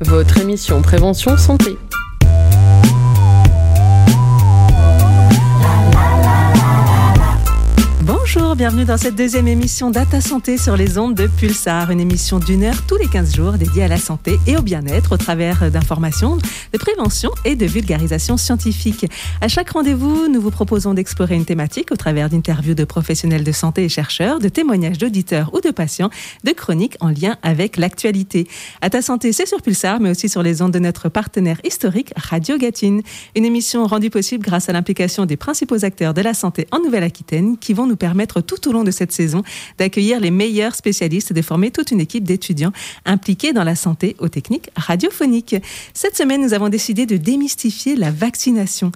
Votre émission Prévention Santé. Bienvenue dans cette deuxième émission Data Santé sur les ondes de Pulsar, une émission d'une heure tous les 15 jours dédiée à la santé et au bien-être au travers d'informations, de prévention et de vulgarisation scientifique. À chaque rendez-vous, nous vous proposons d'explorer une thématique au travers d'interviews de professionnels de santé et chercheurs, de témoignages d'auditeurs ou de patients, de chroniques en lien avec l'actualité. Data Santé, c'est sur Pulsar, mais aussi sur les ondes de notre partenaire historique Radio Gatine. Une émission rendue possible grâce à l'implication des principaux acteurs de la santé en Nouvelle-Aquitaine qui vont nous permettre tout au long de cette saison d'accueillir les meilleurs spécialistes et de former toute une équipe d'étudiants impliqués dans la santé aux techniques radiophoniques. Cette semaine, nous avons décidé de démystifier la vaccination.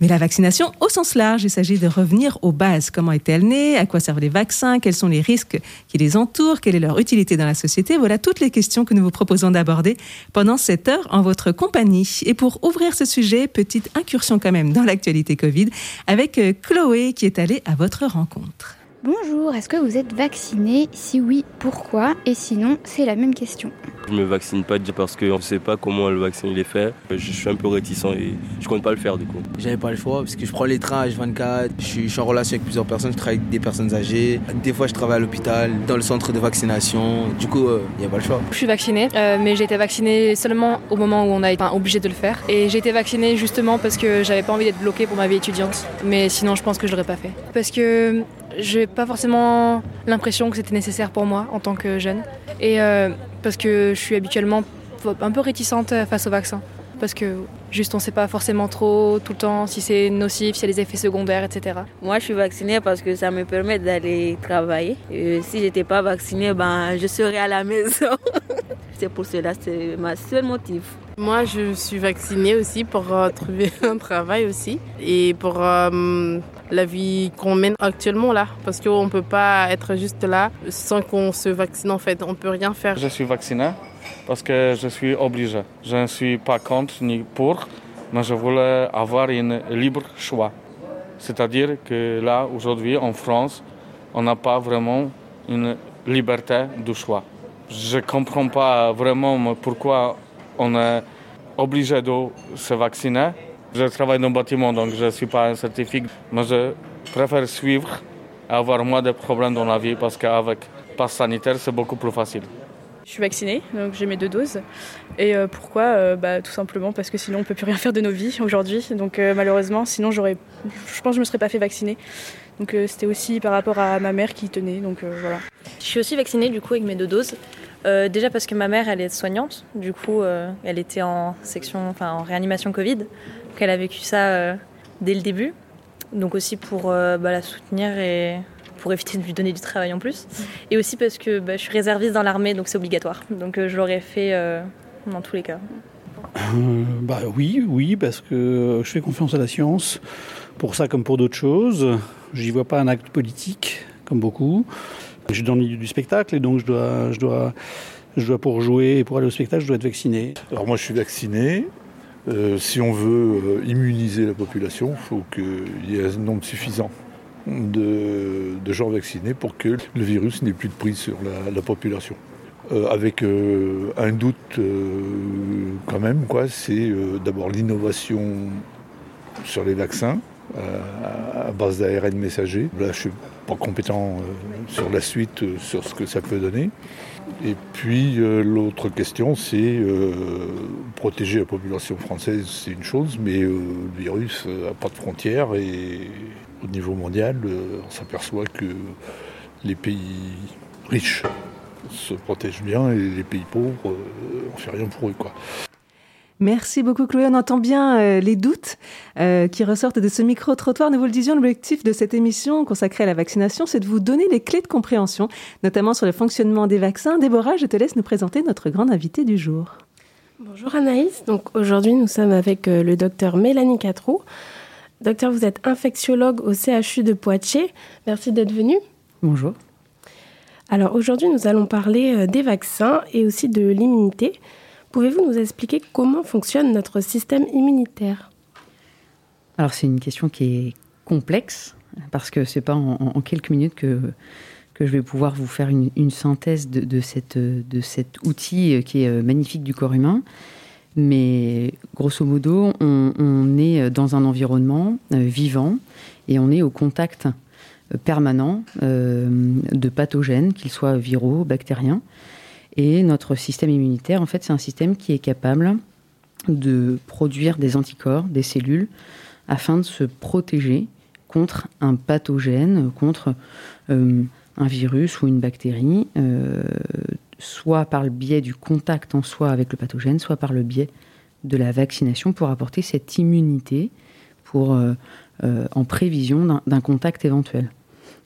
Mais la vaccination au sens large, il s'agit de revenir aux bases. Comment est-elle née? À quoi servent les vaccins? Quels sont les risques qui les entourent? Quelle est leur utilité dans la société? Voilà toutes les questions que nous vous proposons d'aborder pendant cette heure en votre compagnie. Et pour ouvrir ce sujet, petite incursion quand même dans l'actualité Covid avec euh, Chloé qui est allée à votre rencontre. Bonjour, est-ce que vous êtes vacciné? Si oui, pourquoi? Et sinon, c'est la même question. Je me vaccine pas parce je ne sais pas comment le vaccin il est fait. Je suis un peu réticent et je compte pas le faire du coup. J'avais pas le choix parce que je prends les trains H24, je suis, je suis en relation avec plusieurs personnes, je travaille avec des personnes âgées. Des fois je travaille à l'hôpital, dans le centre de vaccination. Du coup, il euh, n'y a pas le choix. Je suis vaccinée, euh, mais j'ai été vaccinée seulement au moment où on a été obligé de le faire. Et j'ai été vaccinée justement parce que j'avais pas envie d'être bloquée pour ma vie étudiante. Mais sinon, je pense que je l'aurais pas fait. Parce que j'ai pas forcément l'impression que c'était nécessaire pour moi en tant que jeune. Et euh, parce que je suis habituellement un peu réticente face au vaccin. Parce que juste on sait pas forcément trop tout le temps si c'est nocif, s'il y a des effets secondaires, etc. Moi je suis vaccinée parce que ça me permet d'aller travailler. Et si j'étais pas vaccinée, ben, je serais à la maison. c'est pour cela, c'est ma seule motif. Moi, je suis vaccinée aussi pour euh, trouver un travail aussi et pour euh, la vie qu'on mène actuellement là, parce qu'on ne peut pas être juste là sans qu'on se vaccine en fait, on ne peut rien faire. Je suis vacciné parce que je suis obligé. Je ne suis pas contre ni pour, mais je voulais avoir un libre choix. C'est-à-dire que là, aujourd'hui, en France, on n'a pas vraiment une liberté de choix. Je ne comprends pas vraiment pourquoi on est obligé de se vacciner je travaille dans le bâtiment, donc je ne suis pas un scientifique, mais je préfère suivre et avoir moins de problèmes dans la vie parce qu'avec passe sanitaire, c'est beaucoup plus facile. Je suis vaccinée, donc j'ai mes deux doses. Et euh, pourquoi? Euh, bah, Tout simplement parce que sinon on ne peut plus rien faire de nos vies aujourd'hui. Donc euh, malheureusement, sinon j'aurais, je pense que je ne me serais pas fait vacciner. Donc c'était aussi par rapport à ma mère qui tenait. Donc voilà. Je suis aussi vaccinée du coup avec mes deux doses. déjà parce que ma mère elle est soignante, du coup elle était en section, en réanimation Covid qu'elle a vécu ça dès le début. Donc aussi pour bah, la soutenir et pour éviter de lui donner du travail en plus. Et aussi parce que bah, je suis réserviste dans l'armée, donc c'est obligatoire. Donc euh, je l'aurais fait dans tous les cas. bah oui, oui, parce que je fais confiance à la science. Pour ça comme pour d'autres choses. J'y vois pas un acte politique, comme beaucoup. Je suis dans le milieu du spectacle et donc je dois, je dois, je dois pour jouer et pour aller au spectacle, je dois être vacciné. Alors moi je suis vacciné, euh, si on veut euh, immuniser la population, il faut qu'il y ait un nombre suffisant de, gens vaccinés pour que le virus n'ait plus de prise sur la, population. Euh, avec un doute quand même, quoi, c'est d'abord l'innovation sur les vaccins à base d'ARN messager. Là, je ne suis pas compétent sur la suite, sur ce que ça peut donner. Et puis euh, l'autre question, c'est euh, protéger la population française, c'est une chose, mais euh, le virus n'a pas de frontières et au niveau mondial, on s'aperçoit que les pays riches se protègent bien et les pays pauvres, on ne fait rien pour eux. Quoi. Merci beaucoup Chloé. On entend bien euh, les doutes euh, qui ressortent de ce micro-trottoir. Nous vous le disions, l'objectif de cette émission consacrée à la vaccination, c'est de vous donner les clés de compréhension, notamment sur le fonctionnement des vaccins. Déborah, je te laisse nous présenter notre grande invitée du jour. Bonjour Anaïs. Donc aujourd'hui, nous sommes avec euh, le docteur Mélanie Catrou. Docteur, vous êtes infectiologue au CHU de Poitiers. Merci d'être venu. Bonjour. Alors aujourd'hui, nous allons parler des vaccins et aussi de l'immunité. Pouvez-vous nous expliquer comment fonctionne notre système immunitaire? Alors c'est une question qui est complexe parce que c'est pas en, quelques minutes que que je vais pouvoir vous faire une, synthèse de, cette, de cet outil qui est magnifique du corps humain. Mais grosso modo, on, est dans un environnement vivant et on est au contact permanent de pathogènes, qu'ils soient viraux, bactériens. Et notre système immunitaire, en fait, c'est un système qui est capable de produire des anticorps, des cellules, afin de se protéger contre un pathogène, contre euh, un virus ou une bactérie, euh, soit par le biais du contact en soi avec le pathogène, soit par le biais de la vaccination pour apporter cette immunité pour, euh, en prévision d'un contact éventuel.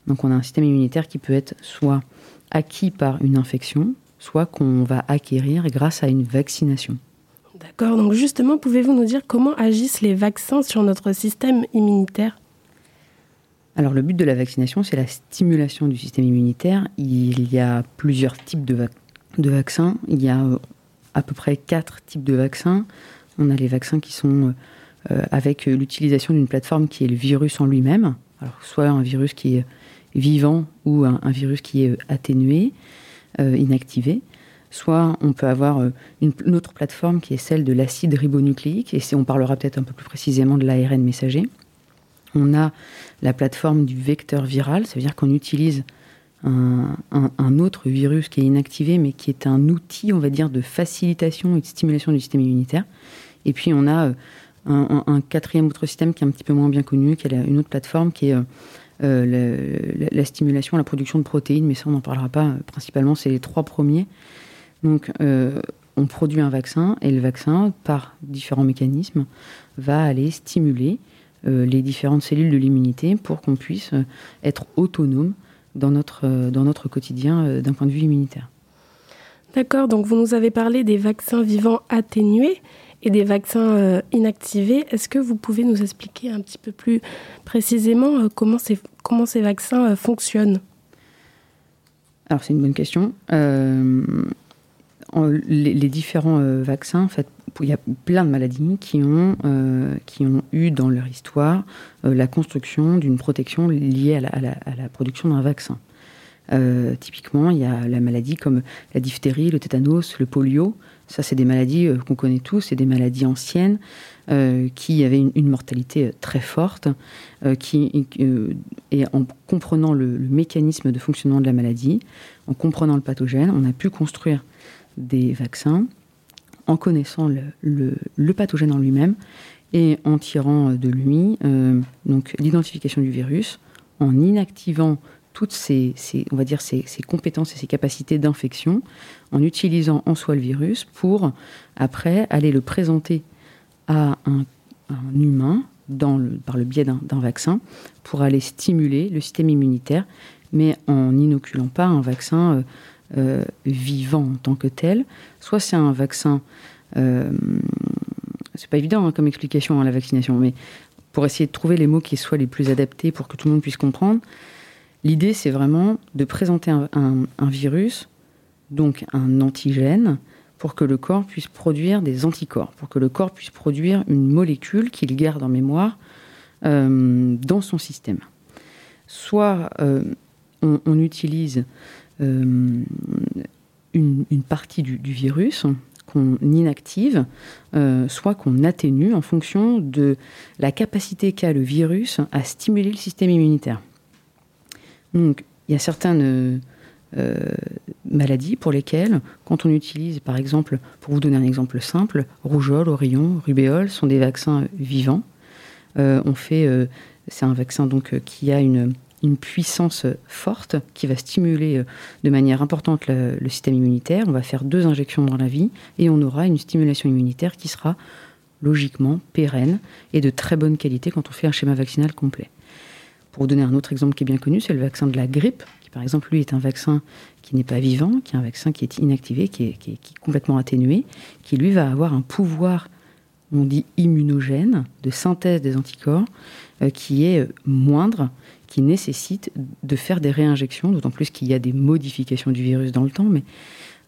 Donc on a un système immunitaire qui peut être soit acquis par une infection, soit qu'on va acquérir grâce à une vaccination. D'accord, donc justement, pouvez-vous nous dire comment agissent les vaccins sur notre système immunitaire? Alors le but de la vaccination, c'est la stimulation du système immunitaire. Il y a plusieurs types de, vaccins. Il y a euh, à peu près quatre types de vaccins. On a les vaccins qui sont euh, avec l'utilisation d'une plateforme qui est le virus en lui-même. Soit un virus qui est vivant ou un virus qui est atténué. Euh, inactivé. Soit on peut avoir euh, une, autre plateforme qui est celle de l'acide ribonucléique, et on parlera peut-être un peu plus précisément de l'ARN messager. On a la plateforme du vecteur viral, ça veut dire qu'on utilise un, autre virus qui est inactivé, mais qui est un outil, on va dire, de facilitation et de stimulation du système immunitaire. Et puis on a euh, un, quatrième autre système qui est un petit peu moins bien connu, qui est une autre plateforme qui est euh, la, stimulation, la production de protéines, mais ça on n'en parlera pas. Principalement, c'est les trois premiers. Donc, euh, on produit un vaccin et le vaccin, par différents mécanismes, va aller stimuler euh, les différentes cellules de l'immunité pour qu'on puisse être autonome dans notre, dans notre quotidien d'un point de vue immunitaire. D'accord, donc vous nous avez parlé des vaccins vivants atténués et des vaccins euh, inactivés. Est-ce que vous pouvez nous expliquer un petit peu plus précisément euh, comment, ces, comment ces vaccins euh, fonctionnent? Alors c'est une bonne question. Les, différents vaccins, en fait, il y a plein de maladies qui ont, qui ont eu dans leur histoire la construction d'une protection liée à la, production d'un vaccin. typiquement, il y a la maladie comme la diphtérie, le tétanos, le polio, ça, c'est des maladies euh, qu'on connaît tous, c'est des maladies anciennes euh, qui avaient une, mortalité euh, très forte. qui, et en comprenant le, mécanisme de fonctionnement de la maladie, en comprenant le pathogène, on a pu construire des vaccins en connaissant le, pathogène en lui-même et en tirant de lui donc l'identification du virus, en inactivant toutes ces, compétences et ces capacités d'infection en utilisant en soi le virus pour après aller le présenter à un, humain par le biais d'un vaccin pour aller stimuler le système immunitaire, mais en n'inoculant pas un vaccin euh, euh, vivant en tant que tel. Soit c'est un vaccin, euh, c'est pas évident hein, comme explication à la vaccination, mais pour essayer de trouver les mots qui soient les plus adaptés pour que tout le monde puisse comprendre. L'idée, c'est vraiment de présenter un, virus, donc un antigène, pour que le corps puisse produire des anticorps, pour que le corps puisse produire une molécule qu'il garde en mémoire euh, dans son système. Soit euh, on, utilise euh, une, partie du, virus qu'on inactive, soit qu'on atténue en fonction de la capacité qu'a le virus à stimuler le système immunitaire. Donc, il y a certaines euh, maladies pour lesquelles, quand on utilise, par exemple, pour vous donner un exemple simple, rougeole, oreillon, rubéole sont des vaccins vivants. Euh, euh, c'est un vaccin qui a une, puissance forte qui va stimuler de manière importante le, le, système immunitaire. On va faire deux injections dans la vie et on aura une stimulation immunitaire qui sera logiquement pérenne et de très bonne qualité quand on fait un schéma vaccinal complet. Pour vous donner un autre exemple qui est bien connu, c'est le vaccin de la grippe, qui par exemple, lui, est un vaccin qui n'est pas vivant, qui est un vaccin qui est inactivé, qui est, complètement atténué, qui lui va avoir un pouvoir, on dit immunogène, de synthèse des anticorps, euh, qui est euh, moindre, qui nécessite de faire des réinjections, d'autant plus qu'il y a des modifications du virus dans le temps, mais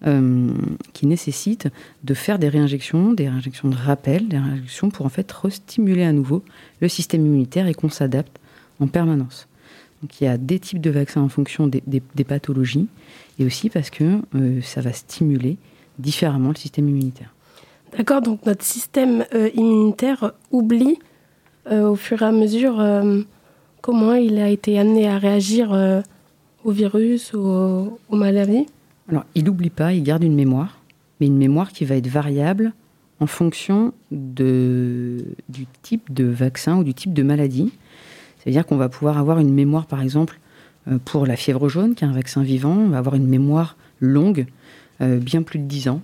euh, qui nécessite de faire des réinjections, des réinjections de rappel, des réinjections pour en fait restimuler à nouveau le système immunitaire et qu'on s'adapte en permanence. Donc il y a des types de vaccins en fonction des, des, pathologies et aussi parce que ça va stimuler différemment le système immunitaire. D'accord, donc notre système immunitaire oublie au fur et à mesure comment il a été amené à réagir au virus, ou aux maladies? Alors, il n'oublie pas, il garde une mémoire, mais une mémoire qui va être variable en fonction de, du type de vaccin ou du type de maladie. C'est-à-dire qu'on va pouvoir avoir une mémoire, par exemple, euh, pour la fièvre jaune, qui est un vaccin vivant, on va avoir une mémoire longue, euh, bien plus de 10 ans.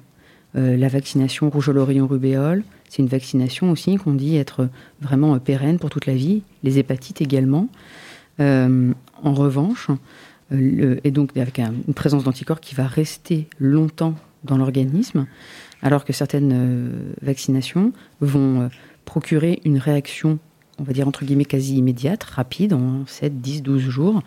Euh, la vaccination rougeole oreillon rubéole, c'est une vaccination aussi qu'on dit être vraiment pérenne pour toute la vie. Les hépatites également. en revanche, et donc avec une présence d'anticorps qui va rester longtemps dans l'organisme, alors que certaines euh, vaccinations vont euh, procurer une réaction, on va dire entre guillemets quasi immédiate, rapide, en 7, 10, 12 jours,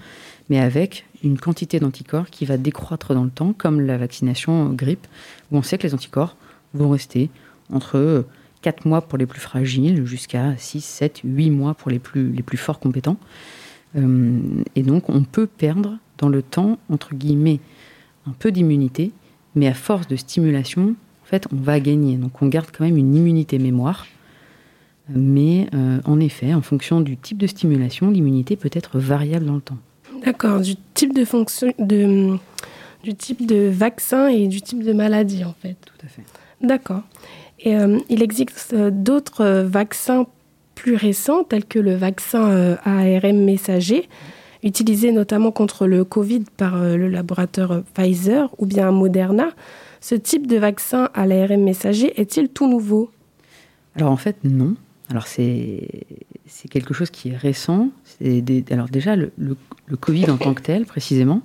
mais avec une quantité d'anticorps qui va décroître dans le temps, comme la vaccination grippe, où on sait que les anticorps vont rester entre 4 mois pour les plus fragiles jusqu'à 6, 7, 8 mois pour les plus, les plus forts compétents. Euh, et donc on peut perdre dans le temps, entre guillemets, un peu d'immunité, mais à force de stimulation, en fait, on va gagner. Donc on garde quand même une immunité mémoire. Mais euh, en effet, en fonction du type de stimulation, l'immunité peut être variable dans le temps. D'accord, du type de fonction, de, du type de vaccin et du type de maladie, en fait. Tout à fait. D'accord. Euh, il existe euh, d'autres vaccins plus récents, tels que le vaccin ARM messager, utilisé notamment contre le Covid par euh, le laboratoire Pfizer ou bien Moderna. Ce type de vaccin à l'ARM messager est-il tout nouveau? Alors en fait, non. Alors c'est quelque chose qui est récent. Alors déjà, le, Covid en tant que tel, précisément,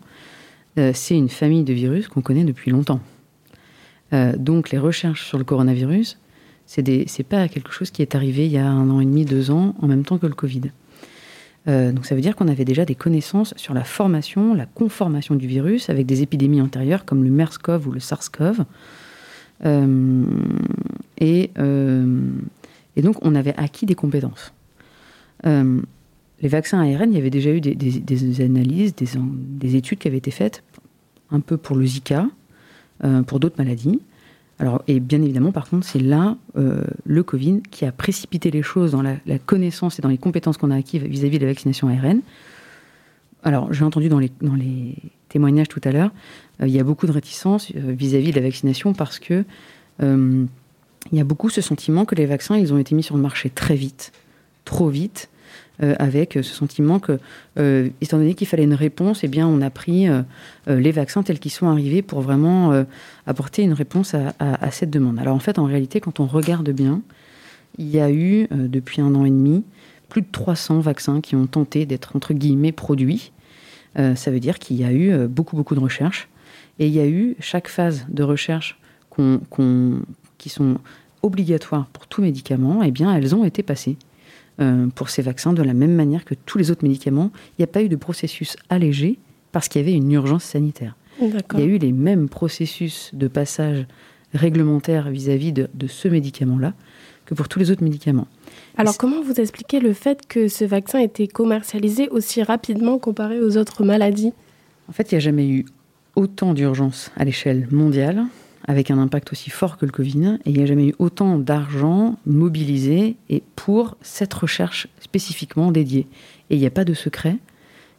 euh, c'est une famille de virus qu'on connaît depuis longtemps. Euh, donc les recherches sur le coronavirus, c'est pas quelque chose qui est arrivé il y a un an et demi, deux ans, en même temps que le Covid. Euh, donc ça veut dire qu'on avait déjà des connaissances sur la formation, la conformation du virus avec des épidémies antérieures comme le MERS-CoV ou le SARS-CoV. Euh, et, donc on avait acquis des compétences. les vaccins ARN, il y avait déjà eu des, analyses, des, études qui avaient été faites, un peu pour le Zika, pour d'autres maladies. Alors, et bien évidemment, par contre, c'est là euh, le Covid qui a précipité les choses dans la, connaissance et dans les compétences qu'on a acquises vis-à-vis de la vaccination ARN. Alors, j'ai entendu dans les, dans les témoignages tout à l'heure, euh, il y a beaucoup de réticence euh, vis-à-vis de la vaccination parce que il y a beaucoup ce sentiment que les vaccins, ils ont été mis sur le marché très vite, trop vite, euh, avec ce sentiment que, euh, étant donné qu'il fallait une réponse, eh bien, on a pris euh, les vaccins tels qu'ils sont arrivés pour vraiment apporter une réponse à, cette demande. Alors en fait, en réalité, quand on regarde bien, il y a eu depuis un an et demi plus de 300 vaccins qui ont tenté d'être entre guillemets produits. ça veut dire qu'il y a eu beaucoup beaucoup de recherches et il y a eu chaque phase de recherche qui sont obligatoires pour tout médicament, eh bien, elles ont été passées. Euh, pour ces vaccins de la même manière que tous les autres médicaments. Il n'y a pas eu de processus allégé parce qu'il y avait une urgence sanitaire. Il y a eu les mêmes processus de passage réglementaire vis-à-vis de, ce médicament-là que pour tous les autres médicaments. Alors comment vous expliquez le fait que ce vaccin ait été commercialisé aussi rapidement comparé aux autres maladies? En fait, il n'y a jamais eu autant d'urgence à l'échelle mondiale avec un impact aussi fort que le Covid, et il n'y a jamais eu autant d'argent mobilisé et pour cette recherche spécifiquement dédiée. Et il n'y a pas de secret.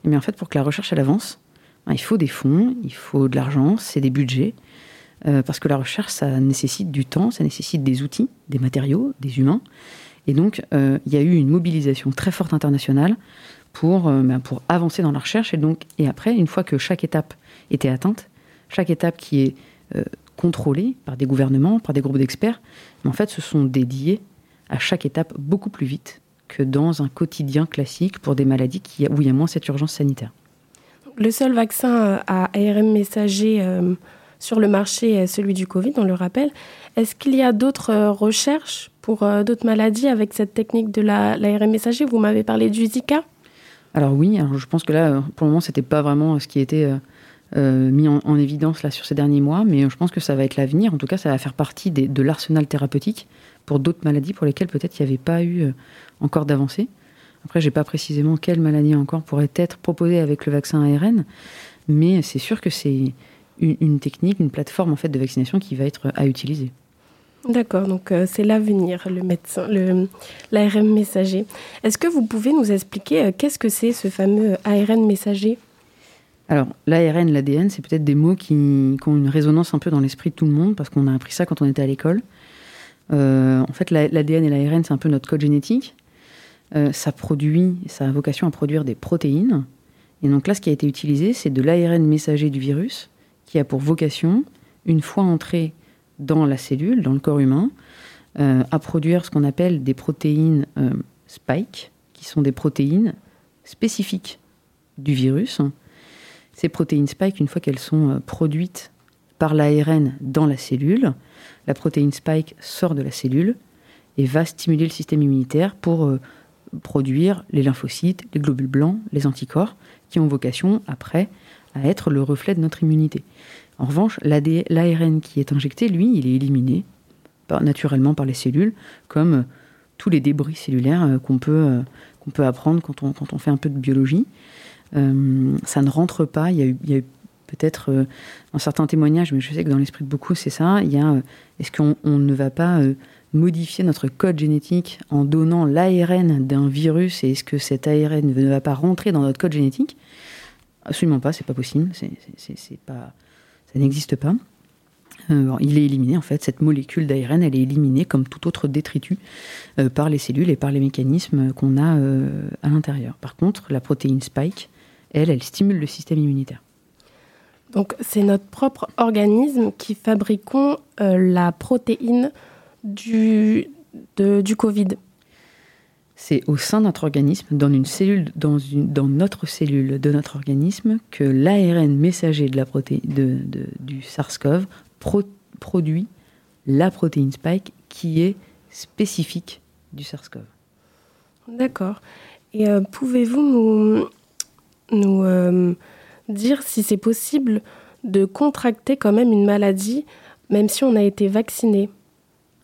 Mais en fait, pour que la recherche avance, ben, il faut des fonds, il faut de l'argent, c'est des budgets. Euh, parce que la recherche, ça nécessite du temps, ça nécessite des outils, des matériaux, des humains. Et donc, euh, il y a eu une mobilisation très forte internationale pour, euh, ben, pour avancer dans la recherche. Et, donc, et après, une fois que chaque étape était atteinte, chaque étape qui est contrôlés par des gouvernements, par des groupes d'experts, mais en fait ce sont dédiés à chaque étape beaucoup plus vite que dans un quotidien classique pour des maladies qui, où il y a moins cette urgence sanitaire. Le seul vaccin euh, à ARM messager euh, sur le marché est celui du Covid, on le rappelle. Est-ce qu'il y a d'autres euh, recherches pour d'autres maladies avec cette technique de l'ARM messager? Vous m'avez parlé du Zika Alors oui, alors je pense que là, pour le moment, c'était pas vraiment ce qui était euh, mis en, évidence là sur ces derniers mois, mais je pense que ça va être l'avenir. En tout cas, ça va faire partie de l'arsenal thérapeutique pour d'autres maladies pour lesquelles peut-être il n'y avait pas eu euh, encore d'avancée. Après, je n'ai pas précisément quelle maladie encore pourrait être proposée avec le vaccin ARN, mais c'est sûr que c'est une, technique, une plateforme en fait de vaccination qui va être à utiliser. D'accord, donc euh, c'est l'avenir, le médecin, l'ARN messager. Est-ce que vous pouvez nous expliquer euh, qu'est-ce que c'est ce fameux ARN messager? Alors, l'ARN, l'ADN, c'est peut-être des mots qui, ont une résonance un peu dans l'esprit de tout le monde, parce qu'on a appris ça quand on était à l'école. Euh, en fait, l'ADN et l'ARN, c'est un peu notre code génétique. ça produit, ça a vocation à produire des protéines. Et donc là, ce qui a été utilisé, c'est de l'ARN messager du virus, qui a pour vocation, une fois entré dans la cellule, dans le corps humain, euh, à produire ce qu'on appelle des protéines euh, spike, qui sont des protéines spécifiques du virus. Ces protéines spike, une fois qu'elles sont euh, produites par l'ARN dans la cellule, la protéine spike sort de la cellule et va stimuler le système immunitaire pour produire les lymphocytes, les globules blancs, les anticorps, qui ont vocation après à être le reflet de notre immunité. En revanche, l'ARN qui est injecté, lui, il est éliminé naturellement par les cellules, comme euh, tous les débris cellulaires euh, qu'on peut, euh, apprendre quand on fait un peu de biologie. Ça ne rentre pas. Il y a eu, peut-être un certain témoignage, mais je sais que dans l'esprit de beaucoup, c'est ça. Il y a, est-ce qu'on ne va pas modifier notre code génétique en donnant l'ARN d'un virus et est-ce que cet ARN ne va pas rentrer dans notre code génétique? Absolument pas, c'est pas possible. C'est pas ça n'existe pas. Euh, il est éliminé, en fait, cette molécule d'ARN, elle est éliminée comme tout autre détritus euh, par les cellules et par les mécanismes qu'on a euh, à l'intérieur. Par contre, la protéine spike, elle, elle stimule le système immunitaire. Donc c'est notre propre organisme qui fabriquons la protéine du, du Covid c'est au sein de notre organisme, dans une cellule, dans, une, dans notre cellule de notre organisme, que l'ARN messager de la de, du SARS-CoV produit la protéine spike qui est spécifique du SARS-CoV. D'accord. Et euh, pouvez-vous nous, nous euh, dire si c'est possible de contracter quand même une maladie, même si on a été vacciné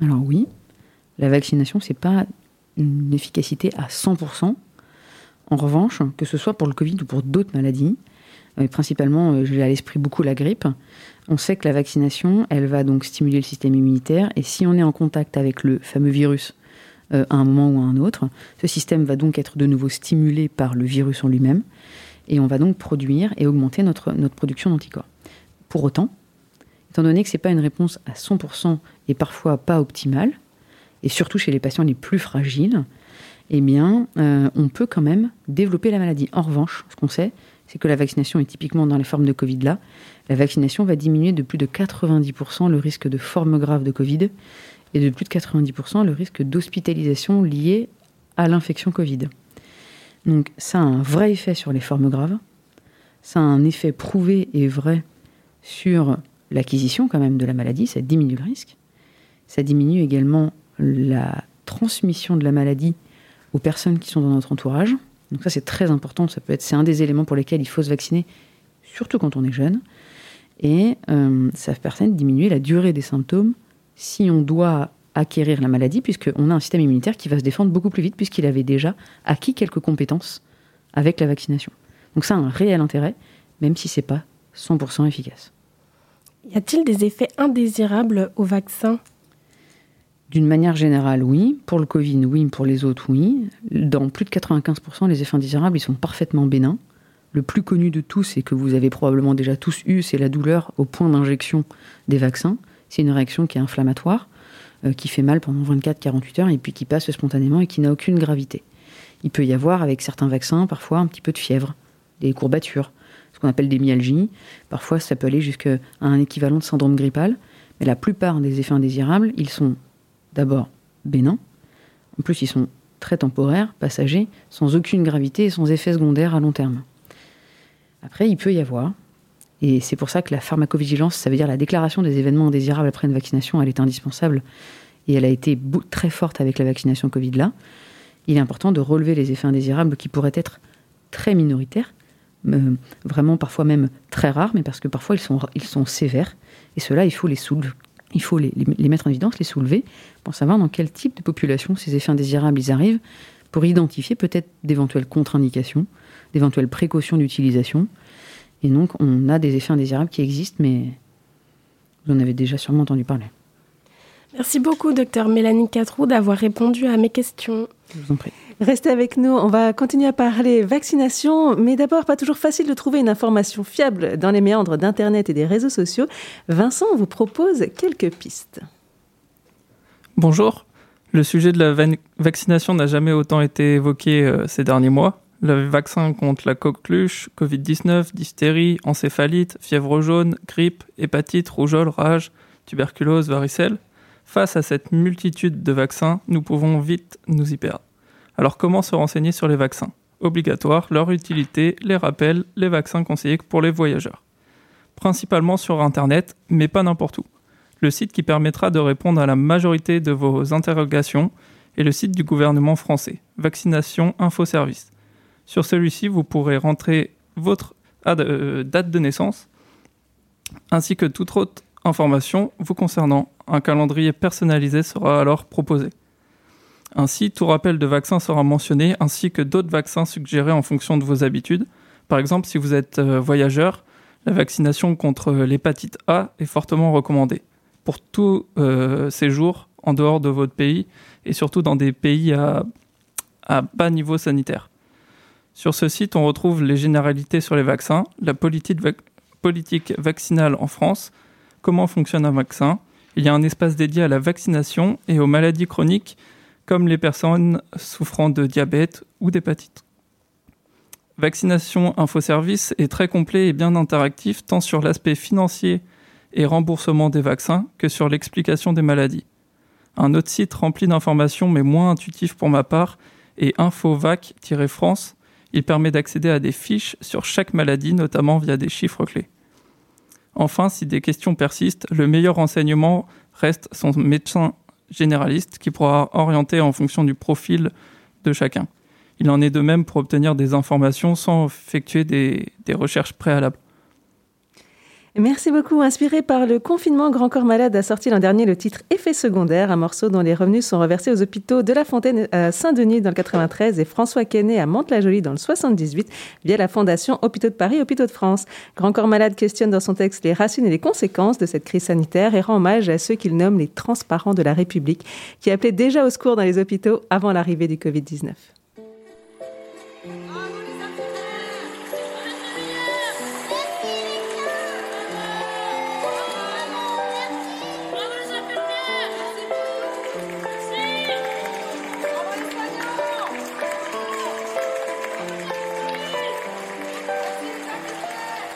Alors oui, la vaccination, c'est pas une efficacité à 100%. En revanche, que ce soit pour le Covid ou pour d'autres maladies, euh, principalement, euh, j'ai à l'esprit beaucoup la grippe, on sait que la vaccination, elle va donc stimuler le système immunitaire, et si on est en contact avec le fameux virus à un moment ou à un autre, ce système va donc être de nouveau stimulé par le virus en lui-même, et on va donc produire et augmenter notre, production d'anticorps. Pour autant, étant donné que ce n'est pas une réponse à 100% et parfois pas optimale, et surtout chez les patients les plus fragiles, eh bien, euh, on peut quand même développer la maladie. En revanche, ce qu'on sait, c'est que la vaccination, est typiquement dans les formes de Covid-là, la vaccination va diminuer de plus de 90% le risque de forme grave de Covid et de plus de 90% le risque d'hospitalisation liée à l'infection Covid. Donc ça a un vrai effet sur les formes graves, ça a un effet prouvé et vrai sur l'acquisition quand même de la maladie, ça diminue le risque, ça diminue également la transmission de la maladie aux personnes qui sont dans notre entourage. Donc ça c'est très important, ça peut être c'est un des éléments pour lesquels il faut se vacciner, surtout quand on est jeune. Et euh, ça permet de diminuer la durée des symptômes. Si on doit acquérir la maladie, puisqu'on a un système immunitaire qui va se défendre beaucoup plus vite, puisqu'il avait déjà acquis quelques compétences avec la vaccination. Donc ça a un réel intérêt, même si c'est pas 100% efficace. Y a-t-il des effets indésirables au vaccin? D'une manière générale, oui. Pour le Covid, oui. Pour les autres, oui. Dans plus de 95%, les effets indésirables, ils sont parfaitement bénins. Le plus connu de tous, et que vous avez probablement déjà tous eu, c'est la douleur au point d'injection des vaccins. C'est une réaction qui est inflammatoire, qui fait mal pendant 24-48 heures, et puis qui passe spontanément et qui n'a aucune gravité. Il peut y avoir, avec certains vaccins, parfois un petit peu de fièvre, des courbatures, ce qu'on appelle des myalgies. Parfois, ça peut aller jusqu'à un équivalent de syndrome grippal. Mais la plupart des effets indésirables, ils sont d'abord bénins. En plus, ils sont très temporaires, passagers, sans aucune gravité et sans effet secondaire à long terme. Après, il peut y avoir, et c'est pour ça que la pharmacovigilance, ça veut dire la déclaration des événements indésirables après une vaccination, elle est indispensable, et elle a été très forte avec la vaccination Covid-là. Il est important de relever les effets indésirables qui pourraient être très minoritaires, euh, vraiment parfois même très rares, mais parce que parfois ils sont, sévères, et cela, il faut les soulever, il faut les, mettre en évidence, les soulever, pour savoir dans quel type de population ces effets indésirables ils arrivent, pour identifier peut-être d'éventuelles contre-indications, d'éventuelles précautions d'utilisation. Et donc, on a des effets indésirables qui existent, mais vous en avez déjà sûrement entendu parler. Merci beaucoup, docteur Mélanie Catrou, d'avoir répondu à mes questions. Je vous en prie. Restez avec nous, on va continuer à parler vaccination, mais d'abord, pas toujours facile de trouver une information fiable dans les méandres d'Internet et des réseaux sociaux. Vincent vous propose quelques pistes. Bonjour. Le sujet de la vaccination n'a jamais autant été évoqué euh, ces derniers mois. Le vaccin contre la coqueluche, Covid-19, dystérie, encéphalite, fièvre jaune, grippe, hépatite, rougeole, rage, tuberculose, varicelle. Face à cette multitude de vaccins, nous pouvons vite nous y perdre. Alors comment se renseigner sur les vaccins? Obligatoire, leur utilité, les rappels, les vaccins conseillés pour les voyageurs. Principalement sur Internet, mais pas n'importe où. Le site qui permettra de répondre à la majorité de vos interrogations est le site du gouvernement français, Vaccination Info Service. Sur celui-ci, vous pourrez rentrer votre euh, date de naissance ainsi que toute autre information vous concernant. Un calendrier personnalisé sera alors proposé. Ainsi, tout rappel de vaccin sera mentionné, ainsi que d'autres vaccins suggérés en fonction de vos habitudes. Par exemple, si vous êtes euh, voyageur, la vaccination contre l'hépatite A est fortement recommandée pour tout euh, séjour en dehors de votre pays et surtout dans des pays à, bas niveau sanitaire. Sur ce site, on retrouve les généralités sur les vaccins, la politique, vaccinale en France, comment fonctionne un vaccin. Il y a un espace dédié à la vaccination et aux maladies chroniques comme les personnes souffrant de diabète ou d'hépatite. Vaccination Infoservice est très complet et bien interactif tant sur l'aspect financier et remboursement des vaccins que sur l'explication des maladies. Un autre site rempli d'informations mais moins intuitif pour ma part est Infovac-France. Il permet d'accéder à des fiches sur chaque maladie, notamment via des chiffres clés. Enfin, si des questions persistent, le meilleur renseignement reste son médecin généraliste qui pourra orienter en fonction du profil de chacun. Il en est de même pour obtenir des informations sans effectuer des, des recherches préalables. Merci beaucoup. Inspiré par le confinement, Grand Corps Malade a sorti l'an dernier le titre Effet secondaire, un morceau dont les revenus sont reversés aux hôpitaux de La Fontaine à Saint-Denis dans le 93 et François Quesnay à Mantes-la-Jolie dans le 78 via la fondation Hôpitaux de Paris, Hôpitaux de France. Grand Corps Malade questionne dans son texte les racines et les conséquences de cette crise sanitaire et rend hommage à ceux qu'il nomme les transparents de la République qui appelaient déjà au secours dans les hôpitaux avant l'arrivée du Covid-19.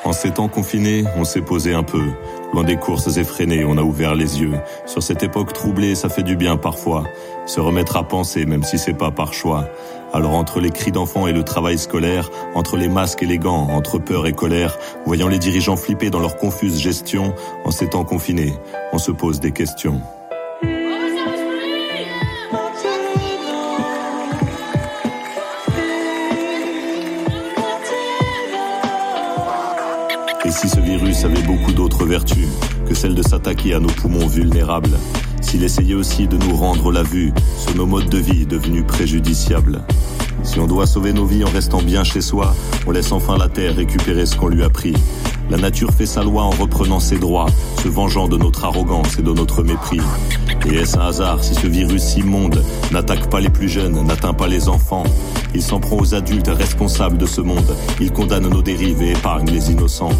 En ces temps confinés, on s'est posé un peu. Loin des courses effrénées, on a ouvert les yeux. Sur cette époque troublée, ça fait du bien parfois. Se remettre à penser, même si c'est pas par choix. Alors entre les cris d'enfants et le travail scolaire, entre les masques et les gants, entre peur et colère, voyant les dirigeants flipper dans leur confuse gestion, en ces temps confinés, on se pose des questions. Virus avait beaucoup d'autres vertus que celle de s'attaquer à nos poumons vulnérables, s'il essayait aussi de nous rendre la vue sur nos modes de vie devenus préjudiciables, si on doit sauver nos vies en restant bien chez soi, on laisse enfin la terre récupérer ce qu'on lui a pris. La nature fait sa loi en reprenant ses droits, se vengeant de notre arrogance et de notre mépris. Et est-ce un hasard si ce virus immonde n'attaque pas les plus jeunes, n'atteint pas les enfants? Il s'en prend aux adultes responsables de ce monde. Il condamne nos dérives et épargne les innocents.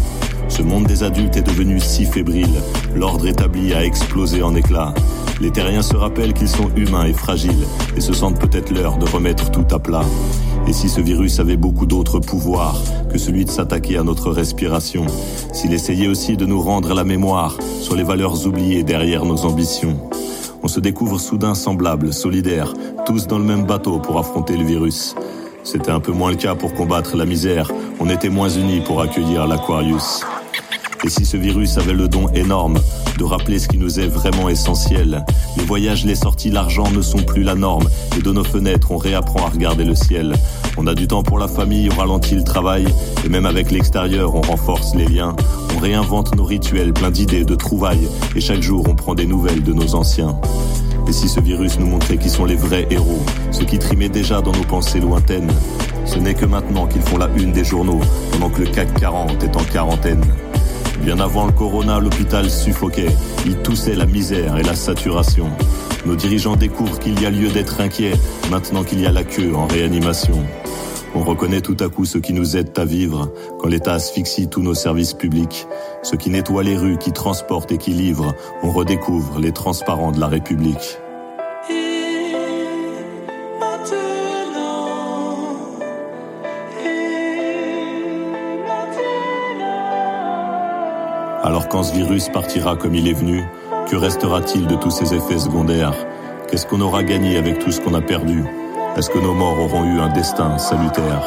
Ce monde des adultes est devenu si fébrile. L'ordre établi a explosé en éclats. Les terriens se rappellent qu'ils sont humains et fragiles et se sentent peut-être l'heure de remettre tout à plat. Et si ce virus avait beaucoup d'autres pouvoirs que celui de s'attaquer à notre respiration, s'il essayait aussi de nous rendre la mémoire sur les valeurs oubliées derrière nos ambitions, on se découvre soudain semblables, solidaires, tous dans le même bateau pour affronter le virus. C'était un peu moins le cas pour combattre la misère, on était moins unis pour accueillir l'Aquarius. Et si ce virus avait le don énorme de rappeler ce qui nous est vraiment essentiel, les voyages, les sorties, l'argent ne sont plus la norme, et de nos fenêtres, on réapprend à regarder le ciel. On a du temps pour la famille, on ralentit le travail, et même avec l'extérieur, on renforce les liens. On réinvente nos rituels, plein d'idées, de trouvailles, et chaque jour, on prend des nouvelles de nos anciens. Et si ce virus nous montrait qui sont les vrais héros, ceux qui trimaient déjà dans nos pensées lointaines Ce n'est que maintenant qu'ils font la une des journaux, pendant que le CAC 40 est en quarantaine. Bien avant le corona, l'hôpital suffoquait. Il toussait la misère et la saturation. Nos dirigeants découvrent qu'il y a lieu d'être inquiet maintenant qu'il y a la queue en réanimation. On reconnaît tout à coup ceux qui nous aident à vivre quand l'État asphyxie tous nos services publics. Ceux qui nettoient les rues, qui transportent et qui livrent. On redécouvre les transparents de la République. Alors quand ce virus partira comme il est venu, que restera-t-il de tous ces effets secondaires? Qu'est-ce qu'on aura gagné avec tout ce qu'on a perdu? Est-ce que nos morts auront eu un destin salutaire?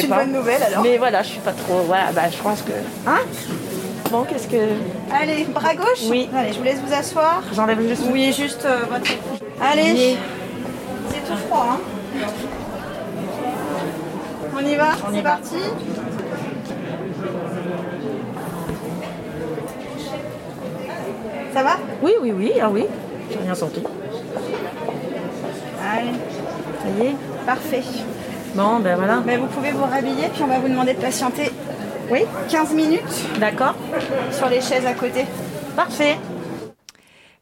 C'est une bonne nouvelle, alors. Mais voilà, je suis pas trop. Voilà, bah, je pense que. Hein? Bon, qu'est-ce que? Allez, bras gauche? Oui. Allez, je vous laisse vous asseoir. J'enlève juste. Oui, juste euh, votre. Allez. Oui. C'est tout froid, hein On y va? On y C'est parti Ça va? Oui, oui, oui, ah oui. J'ai rien senti. Allez. Ça y est Parfait. Bon, ben voilà. Vous pouvez vous rhabiller, puis on va vous demander de patienter. Oui 15 minutes. D'accord. Sur les chaises à côté. Parfait.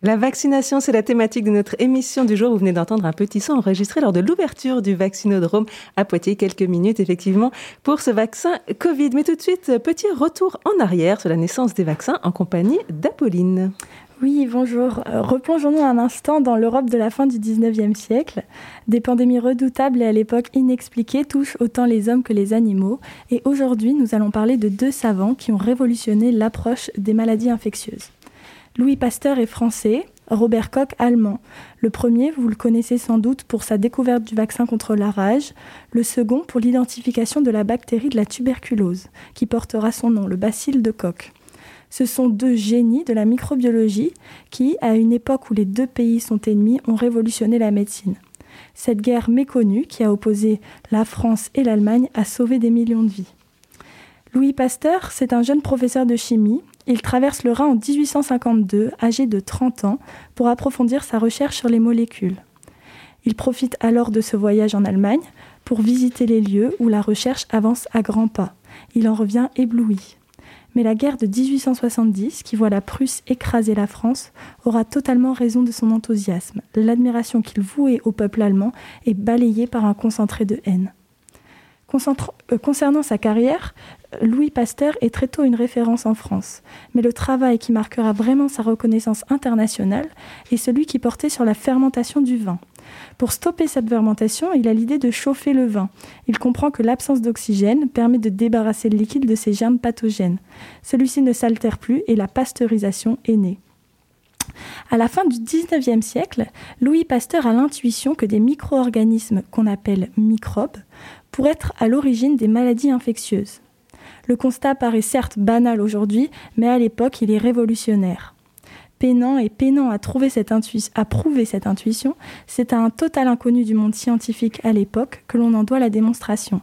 La vaccination, c'est la thématique de notre émission du jour. Vous venez d'entendre un petit son enregistré lors de l'ouverture du vaccinodrome à Poitiers. Quelques minutes, effectivement, pour ce vaccin Covid. Mais tout de suite, petit retour en arrière sur la naissance des vaccins en compagnie d'Apolline. Oui, bonjour. Euh, Replongeons-nous un instant dans l'Europe de la fin du 19e siècle. Des pandémies redoutables et à l'époque inexpliquées touchent autant les hommes que les animaux. Et aujourd'hui, nous allons parler de deux savants qui ont révolutionné l'approche des maladies infectieuses. Louis Pasteur est français, Robert Koch allemand. Le premier, vous le connaissez sans doute pour sa découverte du vaccin contre la rage, le second pour l'identification de la bactérie de la tuberculose, qui portera son nom, le bacille de Koch. Ce sont deux génies de la microbiologie qui, à une époque où les deux pays sont ennemis, ont révolutionné la médecine. Cette guerre méconnue qui a opposé la France et l'Allemagne a sauvé des millions de vies. Louis Pasteur, c'est un jeune professeur de chimie. Il traverse le Rhin en 1852, âgé de 30 ans, pour approfondir sa recherche sur les molécules. Il profite alors de ce voyage en Allemagne pour visiter les lieux où la recherche avance à grands pas. Il en revient ébloui. Mais la guerre de 1870, qui voit la Prusse écraser la France, aura totalement raison de son enthousiasme. L'admiration qu'il vouait au peuple allemand est balayée par un concentré de haine. Euh, concernant sa carrière, Louis Pasteur est très tôt une référence en France. Mais le travail qui marquera vraiment sa reconnaissance internationale est celui qui portait sur la fermentation du vin. Pour stopper cette fermentation, il a l'idée de chauffer le vin. Il comprend que l'absence d'oxygène permet de débarrasser le liquide de ses germes pathogènes. Celui-ci ne s'altère plus et la pasteurisation est née. À la fin du 19e siècle, Louis Pasteur a l'intuition que des micro-organismes qu'on appelle microbes pourraient être à l'origine des maladies infectieuses. Le constat paraît certes banal aujourd'hui, mais à l'époque il est révolutionnaire. Peinant et peinant à, à prouver cette intuition, c'est à un total inconnu du monde scientifique à l'époque que l'on en doit la démonstration.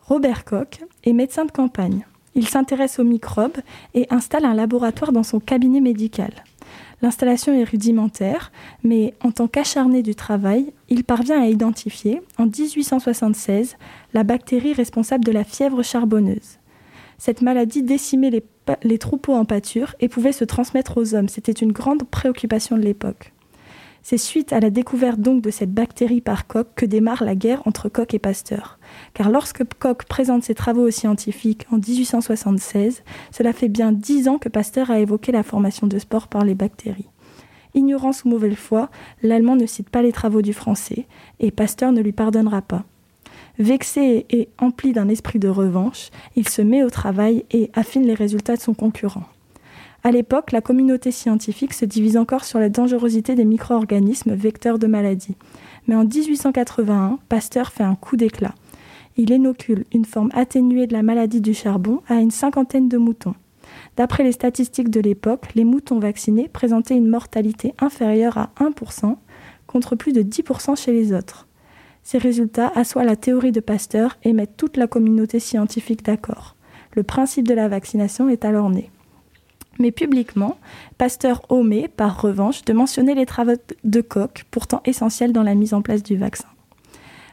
Robert Koch est médecin de campagne. Il s'intéresse aux microbes et installe un laboratoire dans son cabinet médical. L'installation est rudimentaire, mais en tant qu'acharné du travail, il parvient à identifier, en 1876, la bactérie responsable de la fièvre charbonneuse. Cette maladie décimait les, troupeaux en pâture et pouvait se transmettre aux hommes. C'était une grande préoccupation de l'époque. C'est suite à la découverte donc de cette bactérie par Koch que démarre la guerre entre Koch et Pasteur. Car lorsque Koch présente ses travaux aux scientifiques en 1876, cela fait bien dix ans que Pasteur a évoqué la formation de spores par les bactéries. Ignorance ou mauvaise foi, l'allemand ne cite pas les travaux du français et Pasteur ne lui pardonnera pas. Vexé et empli d'un esprit de revanche, il se met au travail et affine les résultats de son concurrent. À l'époque, la communauté scientifique se divise encore sur la dangerosité des micro-organismes vecteurs de maladies. Mais en 1881, Pasteur fait un coup d'éclat. Il inocule une forme atténuée de la maladie du charbon à une cinquantaine de moutons. D'après les statistiques de l'époque, les moutons vaccinés présentaient une mortalité inférieure à 1%, contre plus de 10% chez les autres. Ces résultats assoient la théorie de Pasteur et mettent toute la communauté scientifique d'accord. Le principe de la vaccination est alors né. Mais publiquement, Pasteur omet, par revanche, de mentionner les travaux de Koch, pourtant essentiels dans la mise en place du vaccin.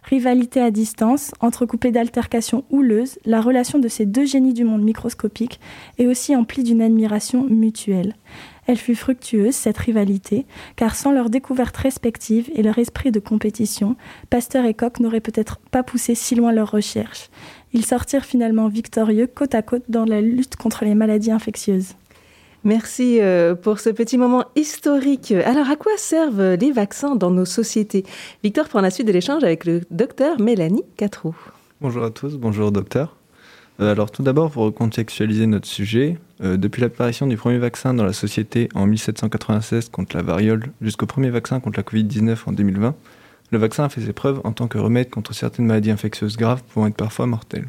Rivalité à distance, entrecoupée d'altercations houleuses, la relation de ces deux génies du monde microscopique est aussi emplie d'une admiration mutuelle. Elle fut fructueuse, cette rivalité, car sans leur découverte respective et leur esprit de compétition, Pasteur et Koch n'auraient peut-être pas poussé si loin leurs recherches. Ils sortirent finalement victorieux côte à côte dans la lutte contre les maladies infectieuses. Merci euh, pour ce petit moment historique. Alors, à quoi servent les vaccins dans nos sociétés? Victor prend la suite de l'échange avec le docteur Mélanie Catrou. Bonjour à tous, bonjour docteur. Euh, alors tout d'abord, pour recontextualiser notre sujet, euh, depuis l'apparition du premier vaccin dans la société en 1796 contre la variole jusqu'au premier vaccin contre la Covid-19 en 2020, le vaccin a fait ses preuves en tant que remède contre certaines maladies infectieuses graves pouvant être parfois mortelles.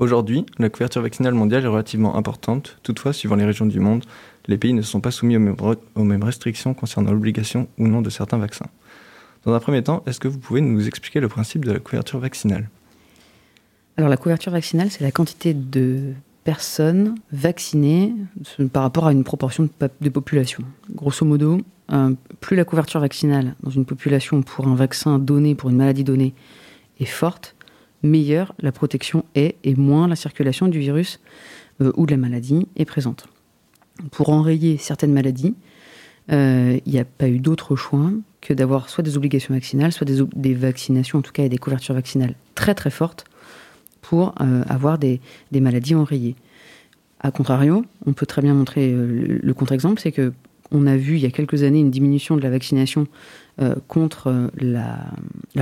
Aujourd'hui, la couverture vaccinale mondiale est relativement importante. Toutefois, suivant les régions du monde, les pays ne sont pas soumis aux mêmes, restrictions concernant l'obligation ou non de certains vaccins. Dans un premier temps, est-ce que vous pouvez nous expliquer le principe de la couverture vaccinale? Alors la couverture vaccinale, c'est la quantité de personnes vaccinées par rapport à une proportion de, population. Grosso modo, plus la couverture vaccinale dans une population pour un vaccin donné, pour une maladie donnée, est forte, meilleure la protection est et moins la circulation du virus euh, ou de la maladie est présente. Pour enrayer certaines maladies, euh, il n'y a pas eu d'autre choix que d'avoir soit des obligations vaccinales, soit des, vaccinations, en tout cas, des couvertures vaccinales très très fortes pour euh, avoir des, maladies enrayées. A contrario, on peut très bien montrer le, contre-exemple, c'est que on a vu il y a quelques années une diminution de la vaccination contre la,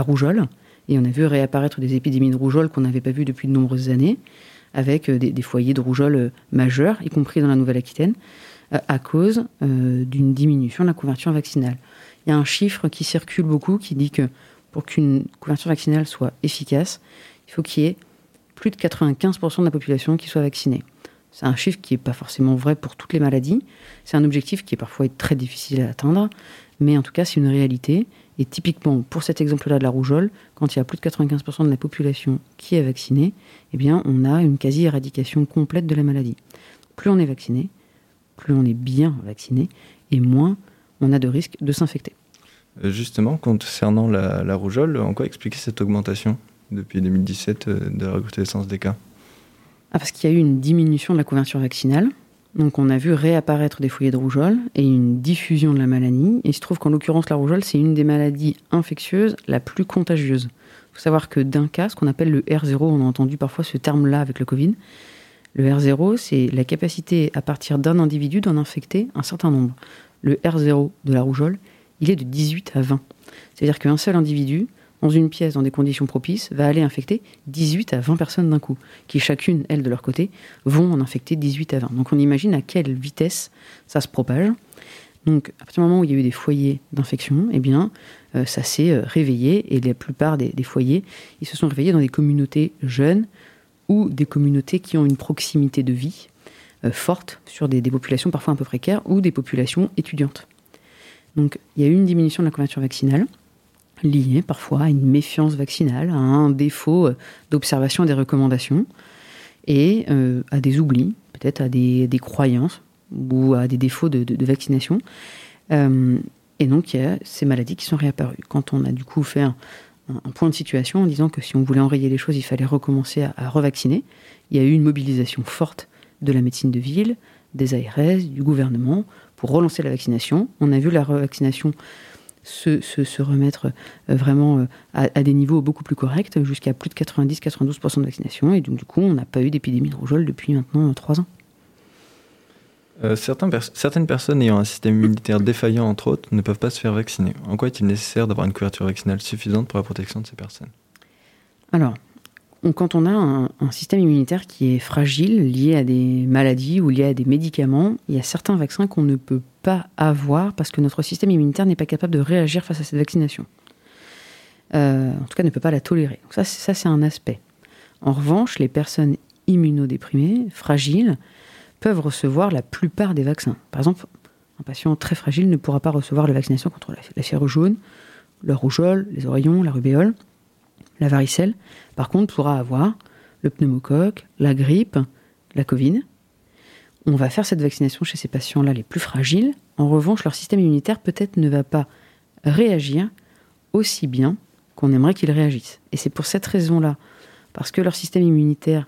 rougeole, et on a vu réapparaître des épidémies de rougeole qu'on n'avait pas vues depuis de nombreuses années, avec euh, des, foyers de rougeole euh, majeurs, y compris dans la Nouvelle-Aquitaine, euh, à cause d'une diminution de la couverture vaccinale. Il y a un chiffre qui circule beaucoup qui dit que pour qu'une couverture vaccinale soit efficace, il faut qu'il y ait plus de 95% de la population qui soit vaccinée. C'est un chiffre qui n'est pas forcément vrai pour toutes les maladies. C'est un objectif qui est parfois très difficile à atteindre, mais en tout cas, c'est une réalité. Et typiquement, pour cet exemple-là de la rougeole, quand il y a plus de 95% de la population qui est vaccinée, eh bien, on a une quasi-éradication complète de la maladie. Plus on est vacciné, plus on est bien vacciné, et moins on a de risque de s'infecter. Euh, justement, concernant la, rougeole, en quoi expliquer cette augmentation depuis 2017 euh, de la recrudescence des cas? Ah, Parce qu'il y a eu une diminution de la couverture vaccinale, donc on a vu réapparaître des foyers de rougeole et une diffusion de la maladie. Et il se trouve qu'en l'occurrence, la rougeole, c'est une des maladies infectieuses la plus contagieuse. Il faut savoir que d'un cas, ce qu'on appelle le R0, on a entendu parfois ce terme-là avec le Covid. Le R0, c'est la capacité à partir d'un individu d'en infecter un certain nombre. Le R0 de la rougeole, il est de 18 à 20. C'est-à-dire qu'un seul individu dans une pièce dans des conditions propices, va aller infecter 18 à 20 personnes d'un coup, qui chacune, elles, de leur côté, vont en infecter 18 à 20. Donc on imagine à quelle vitesse ça se propage. Donc à partir du moment où il y a eu des foyers d'infection, eh bien, euh, ça s'est euh, réveillé, et la plupart des, foyers, ils se sont réveillés dans des communautés jeunes ou des communautés qui ont une proximité de vie euh, forte sur des, des populations parfois un peu précaires ou des populations étudiantes. Donc il y a eu une diminution de la couverture vaccinale lié parfois à une méfiance vaccinale, à un défaut euh, d'observation des recommandations et euh, à des oublis, peut-être à des, croyances ou à des défauts de, vaccination. Euh, et donc, il y a ces maladies qui sont réapparues. Quand on a du coup fait un, point de situation en disant que si on voulait enrayer les choses, il fallait recommencer à, à, revacciner, il y a eu une mobilisation forte de la médecine de ville, des ARS, du gouvernement pour relancer la vaccination. On a vu la revaccination se, remettre euh, vraiment euh, à, des niveaux beaucoup plus corrects, jusqu'à plus de 90-92% de vaccination. Et donc, du coup, on n'a pas eu d'épidémie de rougeole depuis maintenant euh, trois ans. Euh, certaines personnes ayant un système immunitaire défaillant, entre autres, ne peuvent pas se faire vacciner. En quoi est-il nécessaire d'avoir une couverture vaccinale suffisante pour la protection de ces personnes? Alors, quand on a un, système immunitaire qui est fragile, lié à des maladies ou lié à des médicaments, il y a certains vaccins qu'on ne peut avoir parce que notre système immunitaire n'est pas capable de réagir face à cette vaccination. Euh, en tout cas, ne peut pas la tolérer. ça, c'est un aspect. En revanche, les personnes immunodéprimées, fragiles, peuvent recevoir la plupart des vaccins. Par exemple, un patient très fragile ne pourra pas recevoir la vaccination contre la fièvre jaune, le rougeole, les oreillons, la rubéole, la varicelle. Par contre, pourra avoir le pneumocoque, la grippe, la Covid. On va faire cette vaccination chez ces patients-là les plus fragiles. En revanche, leur système immunitaire peut-être ne va pas réagir aussi bien qu'on aimerait qu'il réagisse. Et c'est pour cette raison-là, parce que leur système immunitaire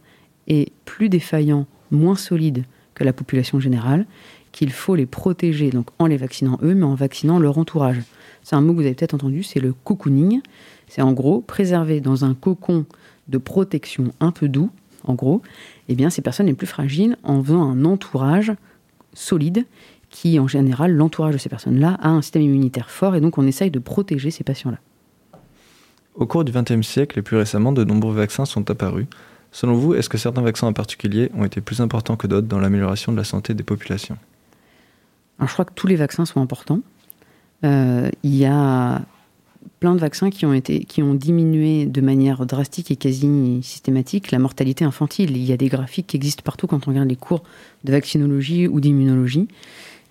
est plus défaillant, moins solide que la population générale, qu'il faut les protéger, donc en les vaccinant eux, mais en vaccinant leur entourage. C'est un mot que vous avez peut-être entendu, c'est le cocooning. C'est en gros préserver dans un cocon de protection un peu doux, en gros, eh bien ces personnes les plus fragiles en faisant un entourage solide qui, en général, l'entourage de ces personnes-là a un système immunitaire fort et donc on essaye de protéger ces patients-là. Au cours du XXe siècle et plus récemment, de nombreux vaccins sont apparus. Selon vous, est-ce que certains vaccins en particulier ont été plus importants que d'autres dans l'amélioration de la santé des populations? Alors, Je crois que tous les vaccins sont importants. Euh, il y a plein de vaccins qui ont, été, qui ont diminué de manière drastique et quasi systématique la mortalité infantile. Il y a des graphiques qui existent partout quand on regarde les cours de vaccinologie ou d'immunologie.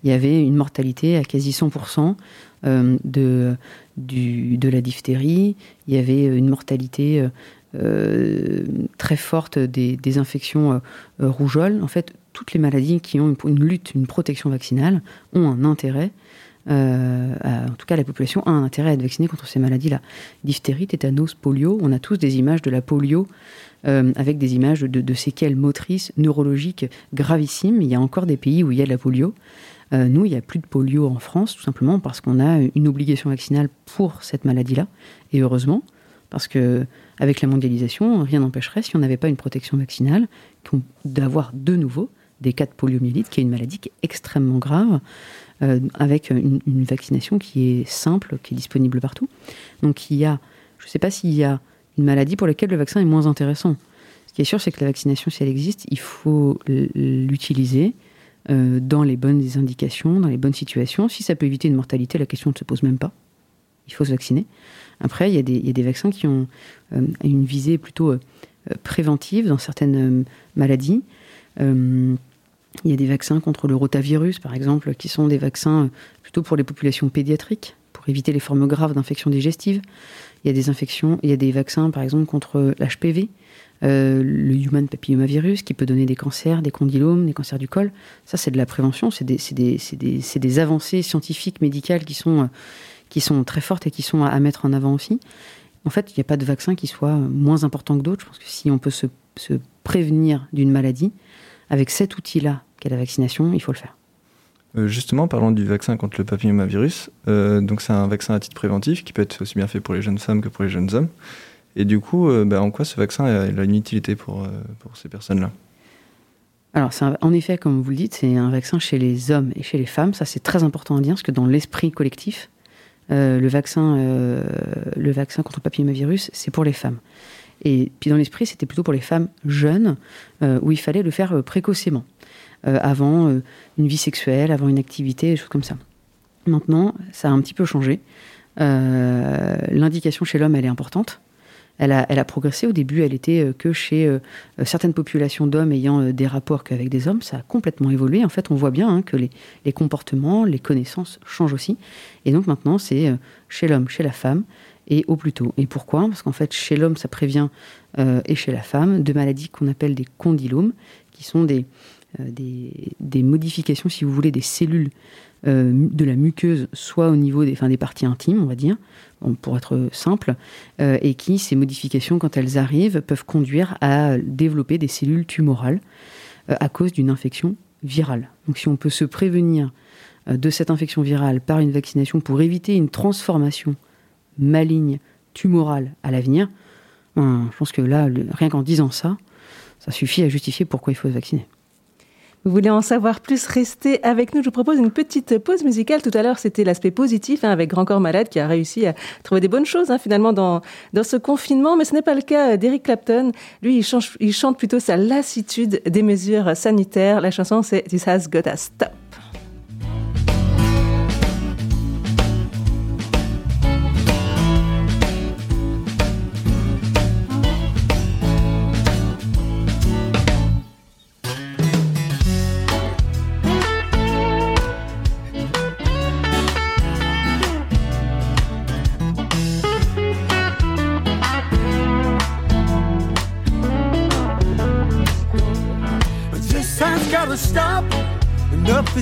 Il y avait une mortalité à quasi 100% euh, de, du, de la diphtérie. Il y avait une mortalité euh, très forte des, des infections rougeoles. En fait, toutes les maladies qui ont une lutte, une protection vaccinale ont un intérêt euh, en tout cas, la population a un intérêt à être vaccinée contre ces maladies-là. Diphtérie, tétanos, polio, on a tous des images de la polio euh, avec des images de, séquelles motrices, neurologiques gravissimes. Il y a encore des pays où il y a de la polio. Euh, nous, il n'y a plus de polio en France, tout simplement parce qu'on a une obligation vaccinale pour cette maladie-là. Et heureusement, parce que avec la mondialisation, rien n'empêcherait, si on n'avait pas une protection vaccinale, d'avoir de nouveau des cas de poliomyélite, qui est une maladie qui est extrêmement grave, euh, avec une, vaccination qui est simple, qui est disponible partout. Donc il y a, je ne sais pas s'il y a une maladie pour laquelle le vaccin est moins intéressant. Ce qui est sûr, c'est que la vaccination, si elle existe, il faut l'utiliser euh, dans les bonnes indications, dans les bonnes situations. Si ça peut éviter une mortalité, la question ne se pose même pas. Il faut se vacciner. Après, il y a des, vaccins qui ont euh, une visée plutôt préventive dans certaines maladies. Il y a des vaccins contre le rotavirus, par exemple, qui sont des vaccins euh, plutôt pour les populations pédiatriques, pour éviter les formes graves d'infections digestives. Il y a des infections, il y a des vaccins, par exemple, contre l'HPV, euh, le human papillomavirus, qui peut donner des cancers, des condylomes, des cancers du col. Ça, c'est de la prévention, c'est des, des, des, des, avancées scientifiques, médicales qui sont, euh, qui sont très fortes et qui sont à, mettre en avant aussi. En fait, il n'y a pas de vaccin qui soit moins important que d'autres. Je pense que si on peut se, se prévenir d'une maladie, avec cet outil-là, qu'est la vaccination, il faut le faire. Euh, justement, parlons du vaccin contre le papillomavirus. Euh, donc, c'est un vaccin à titre préventif qui peut être aussi bien fait pour les jeunes femmes que pour les jeunes hommes. Et du coup, euh, bah, en quoi ce vaccin a, une utilité pour, pour ces personnes-là? Alors, en effet, comme vous le dites, c'est un vaccin chez les hommes et chez les femmes. Ça, c'est très important à dire, parce que dans l'esprit collectif, le, vaccin, le vaccin contre le papillomavirus, c'est pour les femmes. Et puis dans l'esprit, c'était plutôt pour les femmes jeunes, euh, où il fallait le faire euh, précocement, euh, avant une vie sexuelle, avant une activité, des choses comme ça. Maintenant, ça a un petit peu changé. L'indication chez l'homme, elle est importante. Elle a, elle a, progressé. Au début, elle était que chez certaines populations d'hommes ayant des rapports qu'avec des hommes. Ça a complètement évolué. En fait, on voit bien hein, que les, les, comportements, les connaissances changent aussi. Et donc maintenant, c'est chez l'homme, chez la femme et au plus tôt. Et pourquoi? Parce qu'en fait, chez l'homme, ça prévient, euh, et chez la femme, de maladies qu'on appelle des condylomes, qui sont des, euh, des, modifications, si vous voulez, des cellules euh, de la muqueuse, soit au niveau des, des parties intimes, on va dire, pour être simple, et qui, ces modifications, quand elles arrivent, peuvent conduire à développer des cellules tumorales à cause d'une infection virale. Donc si on peut se prévenir de cette infection virale par une vaccination pour éviter une transformation maligne, tumorale à l'avenir, ben, je pense que là, rien qu'en disant ça, ça suffit à justifier pourquoi il faut se vacciner. Vous voulez en savoir plus Restez avec nous. Je vous propose une petite pause musicale. Tout à l'heure, c'était l'aspect positif hein, avec Grand Corps Malade qui a réussi à trouver des bonnes choses hein, finalement dans, dans ce confinement. Mais ce n'est pas le cas d'Eric Clapton. Lui, il, chante plutôt sa lassitude des mesures sanitaires. La chanson, c'est This Has Got to Stop.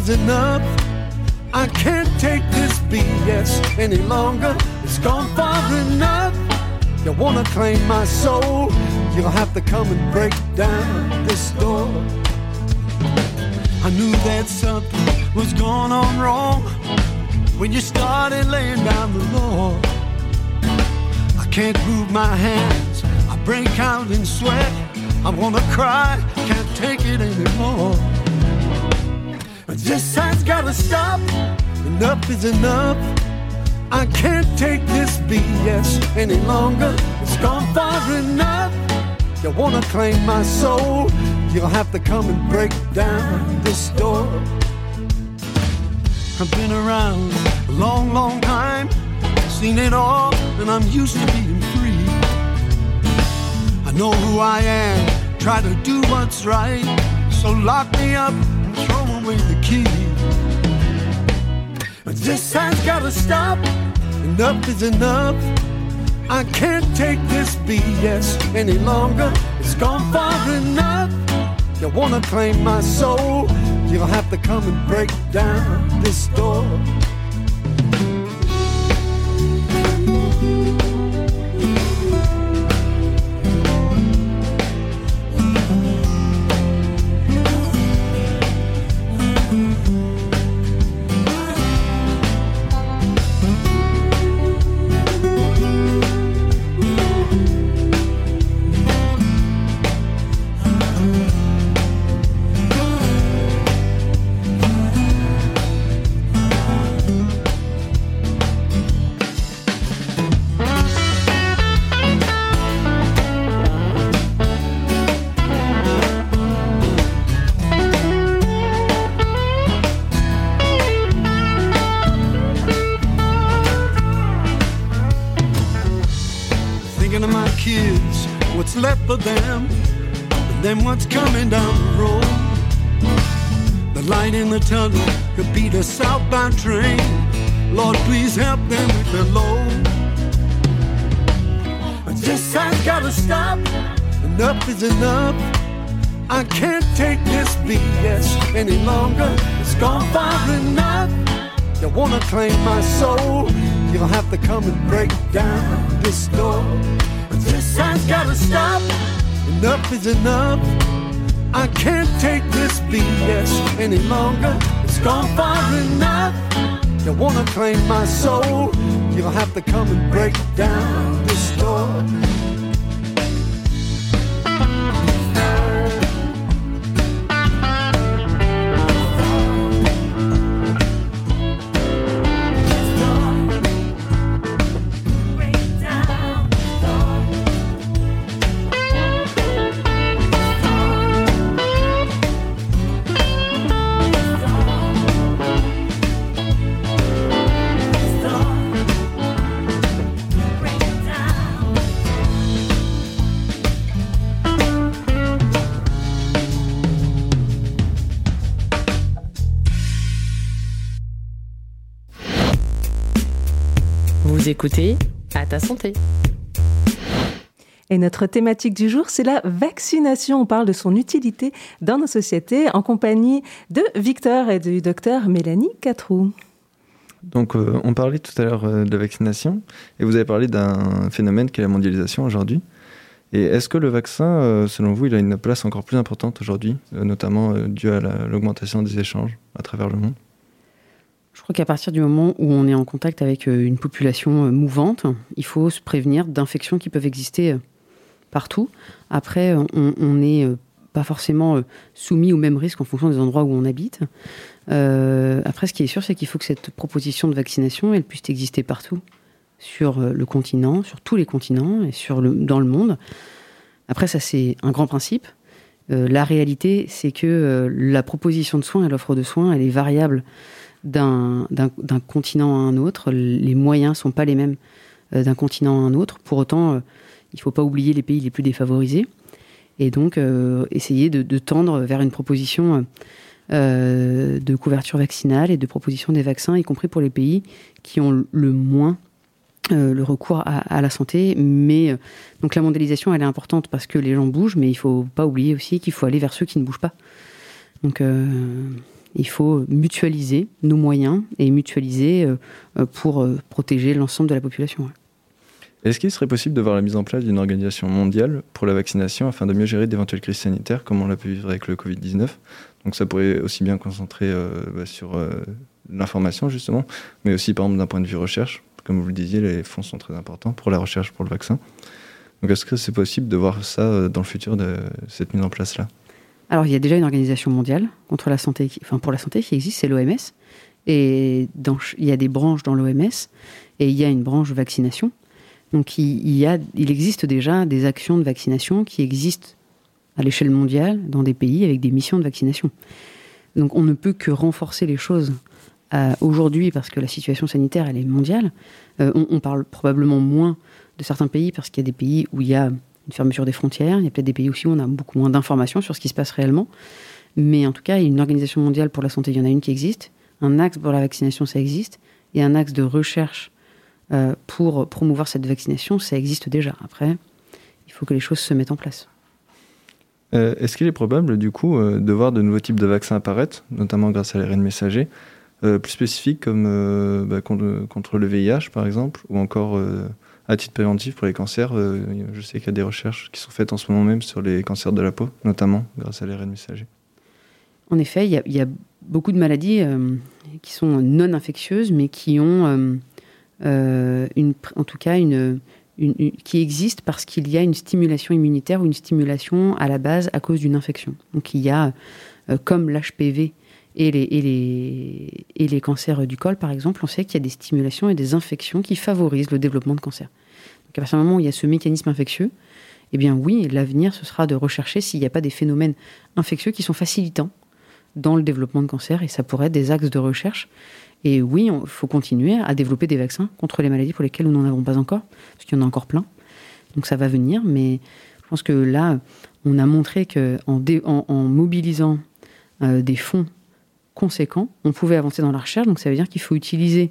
Enough. I can't take this BS any longer. It's gone far enough. You wanna claim my soul? You'll have to come and break down this door. I knew that something was going on wrong when you started laying down the law. I can't move my hands, I break out in sweat. I wanna cry, can't take it anymore. This has gotta stop. Enough is enough. I can't take this BS any longer. It's gone far enough. You wanna claim my soul? You'll have to come and break down this door. I've been around a long, long time, seen it all, and I'm used to being free. I know who I am, try to do what's right, so lock me up throw away the key. This has gotta stop. Enough is enough. I can't take this BS any longer. It's gone far enough. You wanna claim my soul? You'll have to come and break down this door. For them, and then what's coming down the road. The light in the tunnel could be the southbound train. Lord, please help them with the load. This has gotta stop. Enough is enough. I can't take this BS any longer. It's gone far enough. You wanna claim my soul? You'll have to come and break down this door. Gotta stop. Enough is enough. I can't take this BS any longer. It's gone far enough. You wanna claim my soul? You'll have to come and break down this door. Écoutez À ta santé. Et notre thématique du jour, c'est la vaccination. On parle de son utilité dans nos sociétés en compagnie de Victor et du docteur Mélanie Catrou. Donc, euh, on parlait tout à l'heure euh, de la vaccination et vous avez parlé d'un phénomène qui est la mondialisation aujourd'hui. Et est-ce que le vaccin, euh, selon vous, il a une place encore plus importante aujourd'hui, notamment dû à l'augmentation des échanges à travers le monde? Je crois qu'à partir du moment où on est en contact avec euh, une population euh, mouvante, il faut se prévenir d'infections qui peuvent exister euh, partout. Après, on n'est pas forcément soumis au même risque en fonction des endroits où on habite. après, ce qui est sûr, c'est qu'il faut que cette proposition de vaccination, elle puisse exister partout sur le continent, sur tous les continents et sur dans le monde. Après, ça, c'est un grand principe. la réalité, c'est que la proposition de soins et l'offre de soins, elle est variable d'un continent à un autre. Les moyens ne sont pas les mêmes d'un continent à un autre. Pour autant, il ne faut pas oublier les pays les plus défavorisés. Et donc, euh, essayer de, tendre vers une proposition euh, de couverture vaccinale et de proposition des vaccins, y compris pour les pays qui ont le moins euh, le recours à, la santé. Mais donc la mondialisation, elle est importante parce que les gens bougent, mais il ne faut pas oublier aussi qu'il faut aller vers ceux qui ne bougent pas. Donc, il faut mutualiser nos moyens et mutualiser pour protéger l'ensemble de la population. Est-ce qu'il serait possible de voir la mise en place d'une organisation mondiale pour la vaccination afin de mieux gérer d'éventuelles crises sanitaires comme on l'a pu vivre avec le Covid-19 Donc ça pourrait aussi bien concentrer euh, bah, sur euh, l'information justement, mais aussi par exemple d'un point de vue recherche. Comme vous le disiez, les fonds sont très importants pour la recherche pour le vaccin. Donc est-ce que c'est possible de voir ça euh, dans le futur de cette mise en place-là? Alors il y a déjà une organisation mondiale contre la santé, enfin pour la santé qui existe, c'est l'OMS. Et il y a des branches dans l'OMS et il y a une branche vaccination. Donc il, y a, il existe déjà des actions de vaccination qui existent à l'échelle mondiale dans des pays avec des missions de vaccination. Donc on ne peut que renforcer les choses euh, aujourd'hui parce que la situation sanitaire elle est mondiale. Euh, on, parle probablement moins de certains pays parce qu'il y a des pays où il y a une fermeture des frontières, il y a peut-être des pays aussi où on a beaucoup moins d'informations sur ce qui se passe réellement. Mais en tout cas, une organisation mondiale pour la santé, il y en a une qui existe. Un axe pour la vaccination, ça existe. Et un axe de recherche euh, pour promouvoir cette vaccination, ça existe déjà. Après, il faut que les choses se mettent en place. Euh, est-ce qu'il est probable, du coup, euh, de voir de nouveaux types de vaccins apparaître, notamment grâce à l'ARN messager, plus spécifiques comme bah, contre, le VIH, par exemple, ou encore à titre préventif pour les cancers Je sais qu'il y a des recherches qui sont faites en ce moment même sur les cancers de la peau, notamment grâce à l'ARN messager. En effet, il y, a beaucoup de maladies qui sont non infectieuses, mais qui ont euh, une, en tout cas une, qui existe parce qu'il y a une stimulation immunitaire ou une stimulation à la base à cause d'une infection. Donc il y a, euh, comme l'HPV et les, cancers du col, par exemple, on sait qu'il y a des stimulations et des infections qui favorisent le développement de cancer. Donc à partir du moment où il y a ce mécanisme infectieux, eh bien oui, l'avenir, ce sera de rechercher s'il n'y a pas des phénomènes infectieux qui sont facilitants dans le développement de cancer, et ça pourrait être des axes de recherche et oui, il faut continuer à développer des vaccins contre les maladies pour lesquelles nous n'en avons pas encore, parce qu'il y en a encore plein. Donc ça va venir, mais je pense que là, on a montré qu'en en, en, mobilisant euh, des fonds conséquents, on pouvait avancer dans la recherche. Donc ça veut dire qu'il faut utiliser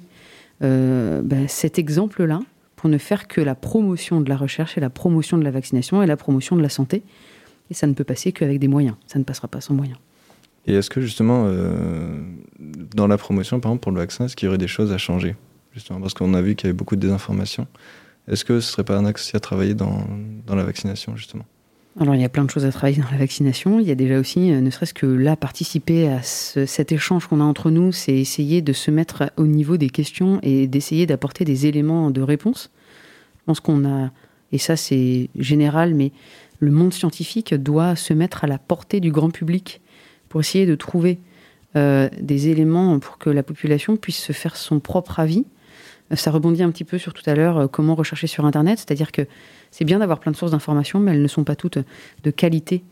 euh, ben, cet exemple-là pour ne faire que la promotion de la recherche et la promotion de la vaccination et la promotion de la santé. Et ça ne peut passer qu'avec des moyens. Ça ne passera pas sans moyens. Et est-ce que justement, euh, dans la promotion, par exemple, pour le vaccin, est-ce qu'il y aurait des choses à changer Justement, parce qu'on a vu qu'il y avait beaucoup de désinformation. Est-ce que ce serait pas un axe à travailler dans, dans la vaccination, justement? Alors il y a plein de choses à travailler dans la vaccination. Il y a déjà aussi, euh, ne serait-ce que là, participer à cet échange qu'on a entre nous, c'est essayer de se mettre au niveau des questions et d'essayer d'apporter des éléments de réponse. Je pense qu'on a, et ça c'est général, mais le monde scientifique doit se mettre à la portée du grand public pour essayer de trouver euh, des éléments pour que la population puisse se faire son propre avis. Euh, ça rebondit un petit peu sur tout à l'heure, comment rechercher sur Internet, c'est-à-dire que c'est bien d'avoir plein de sources d'informations, mais elles ne sont pas toutes de qualité.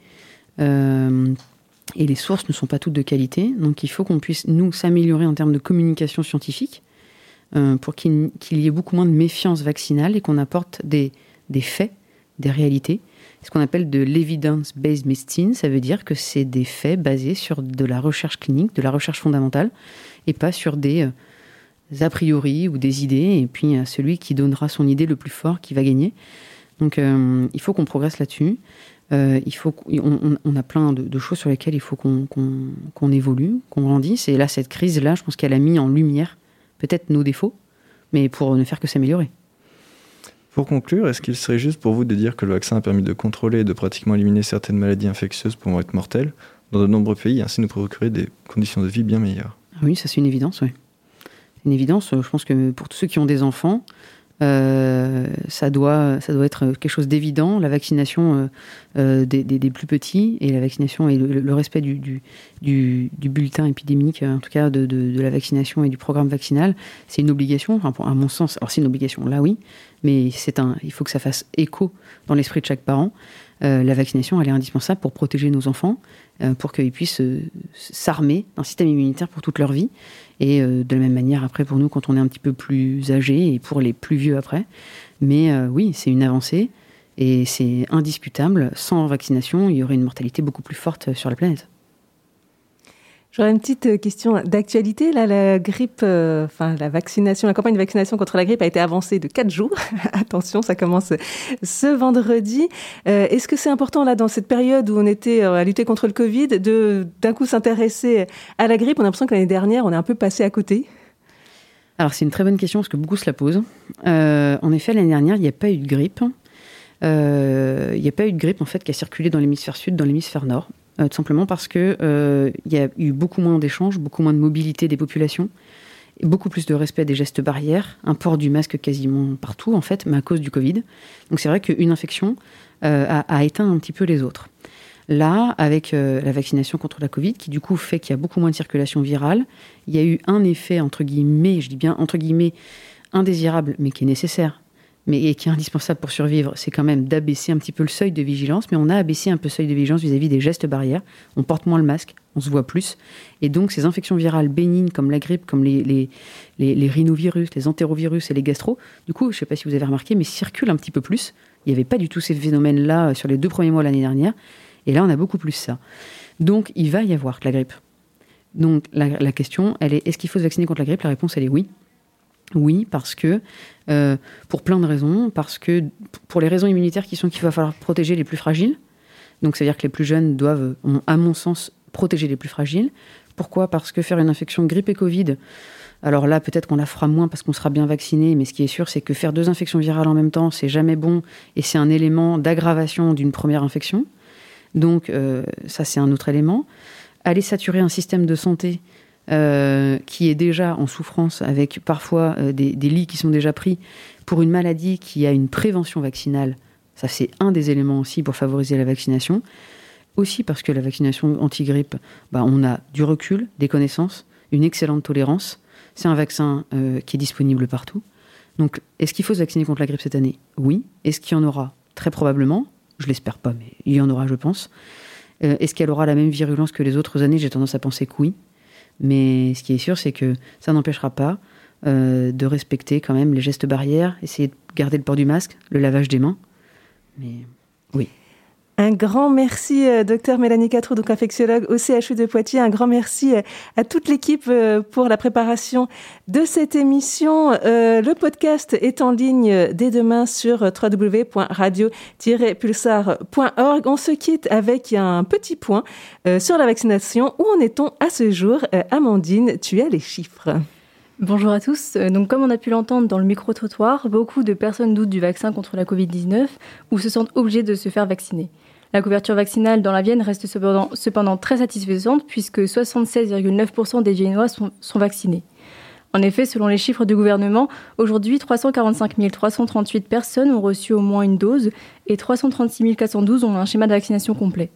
et les sources ne sont pas toutes de qualité. Donc il faut qu'on puisse, nous, s'améliorer en termes de communication scientifique pour qu'il y ait beaucoup moins de méfiance vaccinale et qu'on apporte des, des faits, des réalités, ce qu'on appelle de l'evidence-based medicine. Ça veut dire que c'est des faits basés sur de la recherche clinique, de la recherche fondamentale, et pas sur des euh, a priori ou des idées. Et puis celui qui donnera son idée le plus fort qui va gagner. Donc euh, il faut qu'on progresse là-dessus. Euh, il faut on, a plein de, choses sur lesquelles il faut qu'on évolue, qu'on grandisse. Et là, cette crise-là, je pense qu'elle a mis en lumière peut-être nos défauts, mais pour ne faire que s'améliorer. Pour conclure, est-ce qu'il serait juste pour vous de dire que le vaccin a permis de contrôler et de pratiquement éliminer certaines maladies infectieuses pouvant être mortelles dans de nombreux pays et ainsi nous procurer des conditions de vie bien meilleures? Oui, ça c'est une évidence, oui. Une évidence, je pense que pour tous ceux qui ont des enfants, Euh, ça, doit, ça doit être quelque chose d'évident. La vaccination euh, des, des, plus petits et la vaccination et le, respect du, bulletin épidémique, en tout cas de, la vaccination et du programme vaccinal, c'est une obligation, enfin, à mon sens. Alors c'est une obligation, là oui, mais il faut que ça fasse écho dans l'esprit de chaque parent. Euh, la vaccination, elle est indispensable pour protéger nos enfants, euh, pour qu'ils puissent euh, s'armer d'un système immunitaire pour toute leur vie. Et de la même manière, après, pour nous, quand on est un petit peu plus âgé et pour les plus vieux après. Mais oui, c'est une avancée et c'est indiscutable. Sans vaccination, il y aurait une mortalité beaucoup plus forte sur la planète. J'aurais une petite euh, question d'actualité. Là, la grippe, euh, enfin la vaccination, la campagne de vaccination contre la grippe a été avancée de 4 jours. Attention, ça commence ce vendredi. Euh, est-ce que c'est important là dans cette période où on était à lutter contre le Covid de d'un coup s'intéresser à la grippe? On a l'impression que l'année dernière, on est un peu passé à côté. Alors c'est une très bonne question parce que beaucoup se la posent. en effet, l'année dernière, il n'y a pas eu de grippe. il n'y a pas eu de grippe en fait qui a circulé dans l'hémisphère sud, dans l'hémisphère nord. Euh, tout simplement parce que euh, y a eu beaucoup moins d'échanges, beaucoup moins de mobilité des populations, beaucoup plus de respect des gestes barrières, un port du masque quasiment partout en fait, mais à cause du Covid. Donc c'est vrai qu'une infection euh, a, éteint un petit peu les autres. Là, avec la vaccination contre la Covid, qui du coup fait qu'il y a beaucoup moins de circulation virale, il y a eu un effet entre guillemets, je dis bien entre guillemets, indésirable, mais qui est nécessaire, mais qui est indispensable pour survivre, c'est quand même d'abaisser un petit peu le seuil de vigilance. Mais on a abaissé un peu le seuil de vigilance vis-à-vis des gestes barrières. On porte moins le masque, on se voit plus. Et donc, ces infections virales bénignes comme la grippe, comme les, rhinovirus, les entérovirus et les gastro, du coup, je ne sais pas si vous avez remarqué, mais circulent un petit peu plus. Il n'y avait pas du tout ces phénomènes-là sur les deux premiers mois l'année dernière. Et là, on a beaucoup plus ça. Donc, il va y avoir la grippe. Donc, la, la question, elle est est-ce qu'il faut se vacciner contre la grippe? La réponse, elle est oui. Oui, parce que, euh, pour plein de raisons, parce que pour les raisons immunitaires qui sont qu'il va falloir protéger les plus fragiles, donc c'est-à-dire que les plus jeunes doivent, à mon sens, protéger les plus fragiles. Pourquoi? Parce que faire une infection grippe et Covid, alors là, peut-être qu'on la fera moins parce qu'on sera bien vacciné, mais ce qui est sûr, c'est que faire deux infections virales en même temps, c'est jamais bon et c'est un élément d'aggravation d'une première infection. Donc, euh, ça, c'est un autre élément. Aller saturer un système de santé euh, qui est déjà en souffrance avec parfois euh, des, lits qui sont déjà pris pour une maladie qui a une prévention vaccinale. Ça, c'est un des éléments aussi pour favoriser la vaccination. Aussi parce que la vaccination anti-grippe, bah, on a du recul, des connaissances, une excellente tolérance. C'est un vaccin euh, qui est disponible partout. Donc, est-ce qu'il faut se vacciner contre la grippe cette année? Oui. Est-ce qu'il y en aura? Très probablement. Je l'espère pas, mais il y en aura, je pense. est-ce qu'elle aura la même virulence que les autres années? J'ai tendance à penser que oui. Mais ce qui est sûr, c'est que ça n'empêchera pas euh, de respecter quand même les gestes barrières, essayer de garder le port du masque, le lavage des mains. Mais oui. Un grand merci, euh, docteur Mélanie Catrou, donc infectiologue au CHU de Poitiers. Un grand merci euh, à toute l'équipe euh, pour la préparation de cette émission. le podcast est en ligne dès demain sur www.radio-pulsar.org. On se quitte avec un petit point sur la vaccination. Où en est-on à ce jour Amandine, tu as les chiffres. Bonjour à tous. Donc, comme on a pu l'entendre dans le micro-trottoir, beaucoup de personnes doutent du vaccin contre la Covid-19 ou se sentent obligées de se faire vacciner. La couverture vaccinale dans la Vienne reste cependant, très satisfaisante puisque 76,9% des Viennois sont, vaccinés. En effet, selon les chiffres du gouvernement, aujourd'hui 345 338 personnes ont reçu au moins une dose et 336 412 ont un schéma de vaccination complet.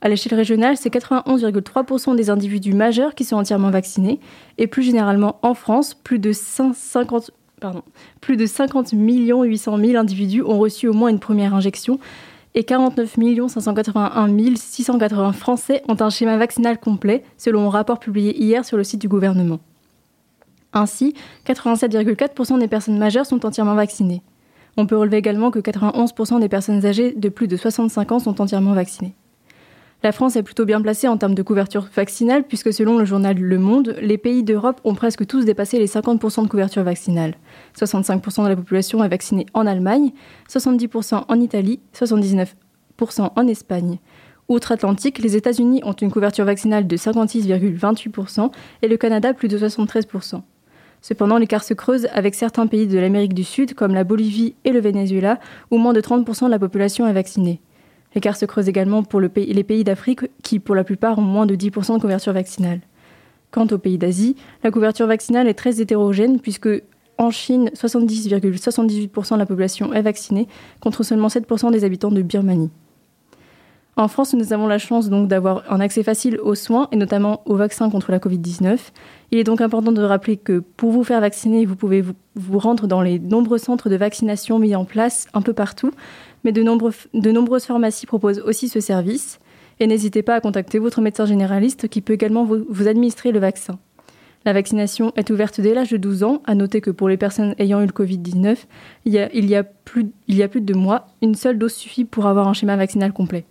À l'échelle régionale, c'est 91,3% des individus majeurs qui sont entièrement vaccinés et plus généralement en France, plus de 50, plus de 50 800 000 individus ont reçu au moins une première injection et 49 581 680 Français ont un schéma vaccinal complet, selon un rapport publié hier sur le site du gouvernement. Ainsi, 87,4% des personnes majeures sont entièrement vaccinées. On peut relever également que 91% des personnes âgées de plus de 65 ans sont entièrement vaccinées. La France est plutôt bien placée en termes de couverture vaccinale puisque selon le journal Le Monde, les pays d'Europe ont presque tous dépassé les 50% de couverture vaccinale. 65% de la population est vaccinée en Allemagne, 70% en Italie, 79% en Espagne. Outre-Atlantique, les États-Unis ont une couverture vaccinale de 56,28% et le Canada plus de 73%. Cependant, l'écart se creuse avec certains pays de l'Amérique du Sud, comme la Bolivie et le Venezuela, où moins de 30% de la population est vaccinée. L'écart se creuse également pour les pays d'Afrique qui, pour la plupart, ont moins de 10% de couverture vaccinale. Quant aux pays d'Asie, la couverture vaccinale est très hétérogène puisque en Chine, 70,78% de la population est vaccinée, contre seulement 7% des habitants de Birmanie. En France, nous avons la chance d'avoir un accès facile aux soins et notamment aux vaccins contre la Covid-19. Il est donc important de rappeler que pour vous faire vacciner, vous pouvez vous, rendre dans les nombreux centres de vaccination mis en place un peu partout, mais de, nombreuses pharmacies proposent aussi ce service. Et n'hésitez pas à contacter votre médecin généraliste qui peut également vous, administrer le vaccin. La vaccination est ouverte dès l'âge de 12 ans. À noter que pour les personnes ayant eu le Covid-19, il, il, y a plus, il y a plus de deux mois, une seule dose suffit pour avoir un schéma vaccinal complet.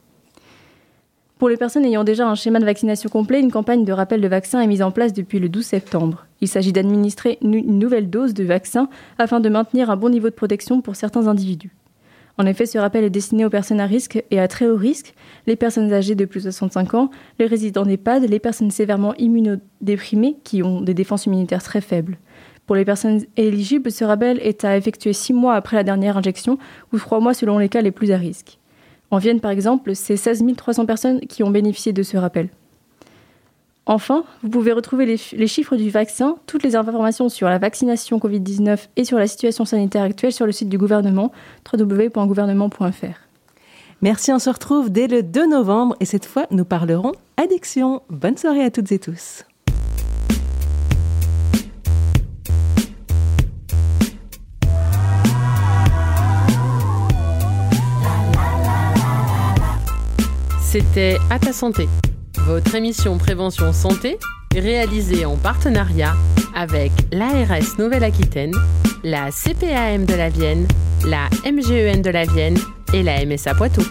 Pour les personnes ayant déjà un schéma de vaccination complet, une campagne de rappel de vaccin est mise en place depuis le 12 septembre. Il s'agit d'administrer une nouvelle dose de vaccin afin de maintenir un bon niveau de protection pour certains individus. En effet, ce rappel est destiné aux personnes à risque et à très haut risque, les personnes âgées de plus de 65 ans, les résidents d'EHPAD, les personnes sévèrement immunodéprimées qui ont des défenses immunitaires très faibles. Pour les personnes éligibles, ce rappel est à effectuer 6 mois après la dernière injection ou 3 mois selon les cas les plus à risque. En Vienne, par exemple, c'est 16 300 personnes qui ont bénéficié de ce rappel. Enfin, vous pouvez retrouver les, chiffres du vaccin, toutes les informations sur la vaccination Covid-19 et sur la situation sanitaire actuelle sur le site du gouvernement www.gouvernement.fr. Merci, on se retrouve dès le 2 novembre et cette fois, nous parlerons addiction. Bonne soirée à toutes et tous. C'était À ta santé, votre émission prévention santé réalisée en partenariat avec l'ARS Nouvelle-Aquitaine, la CPAM de la Vienne, la MGEN de la Vienne et la MSA Poitou.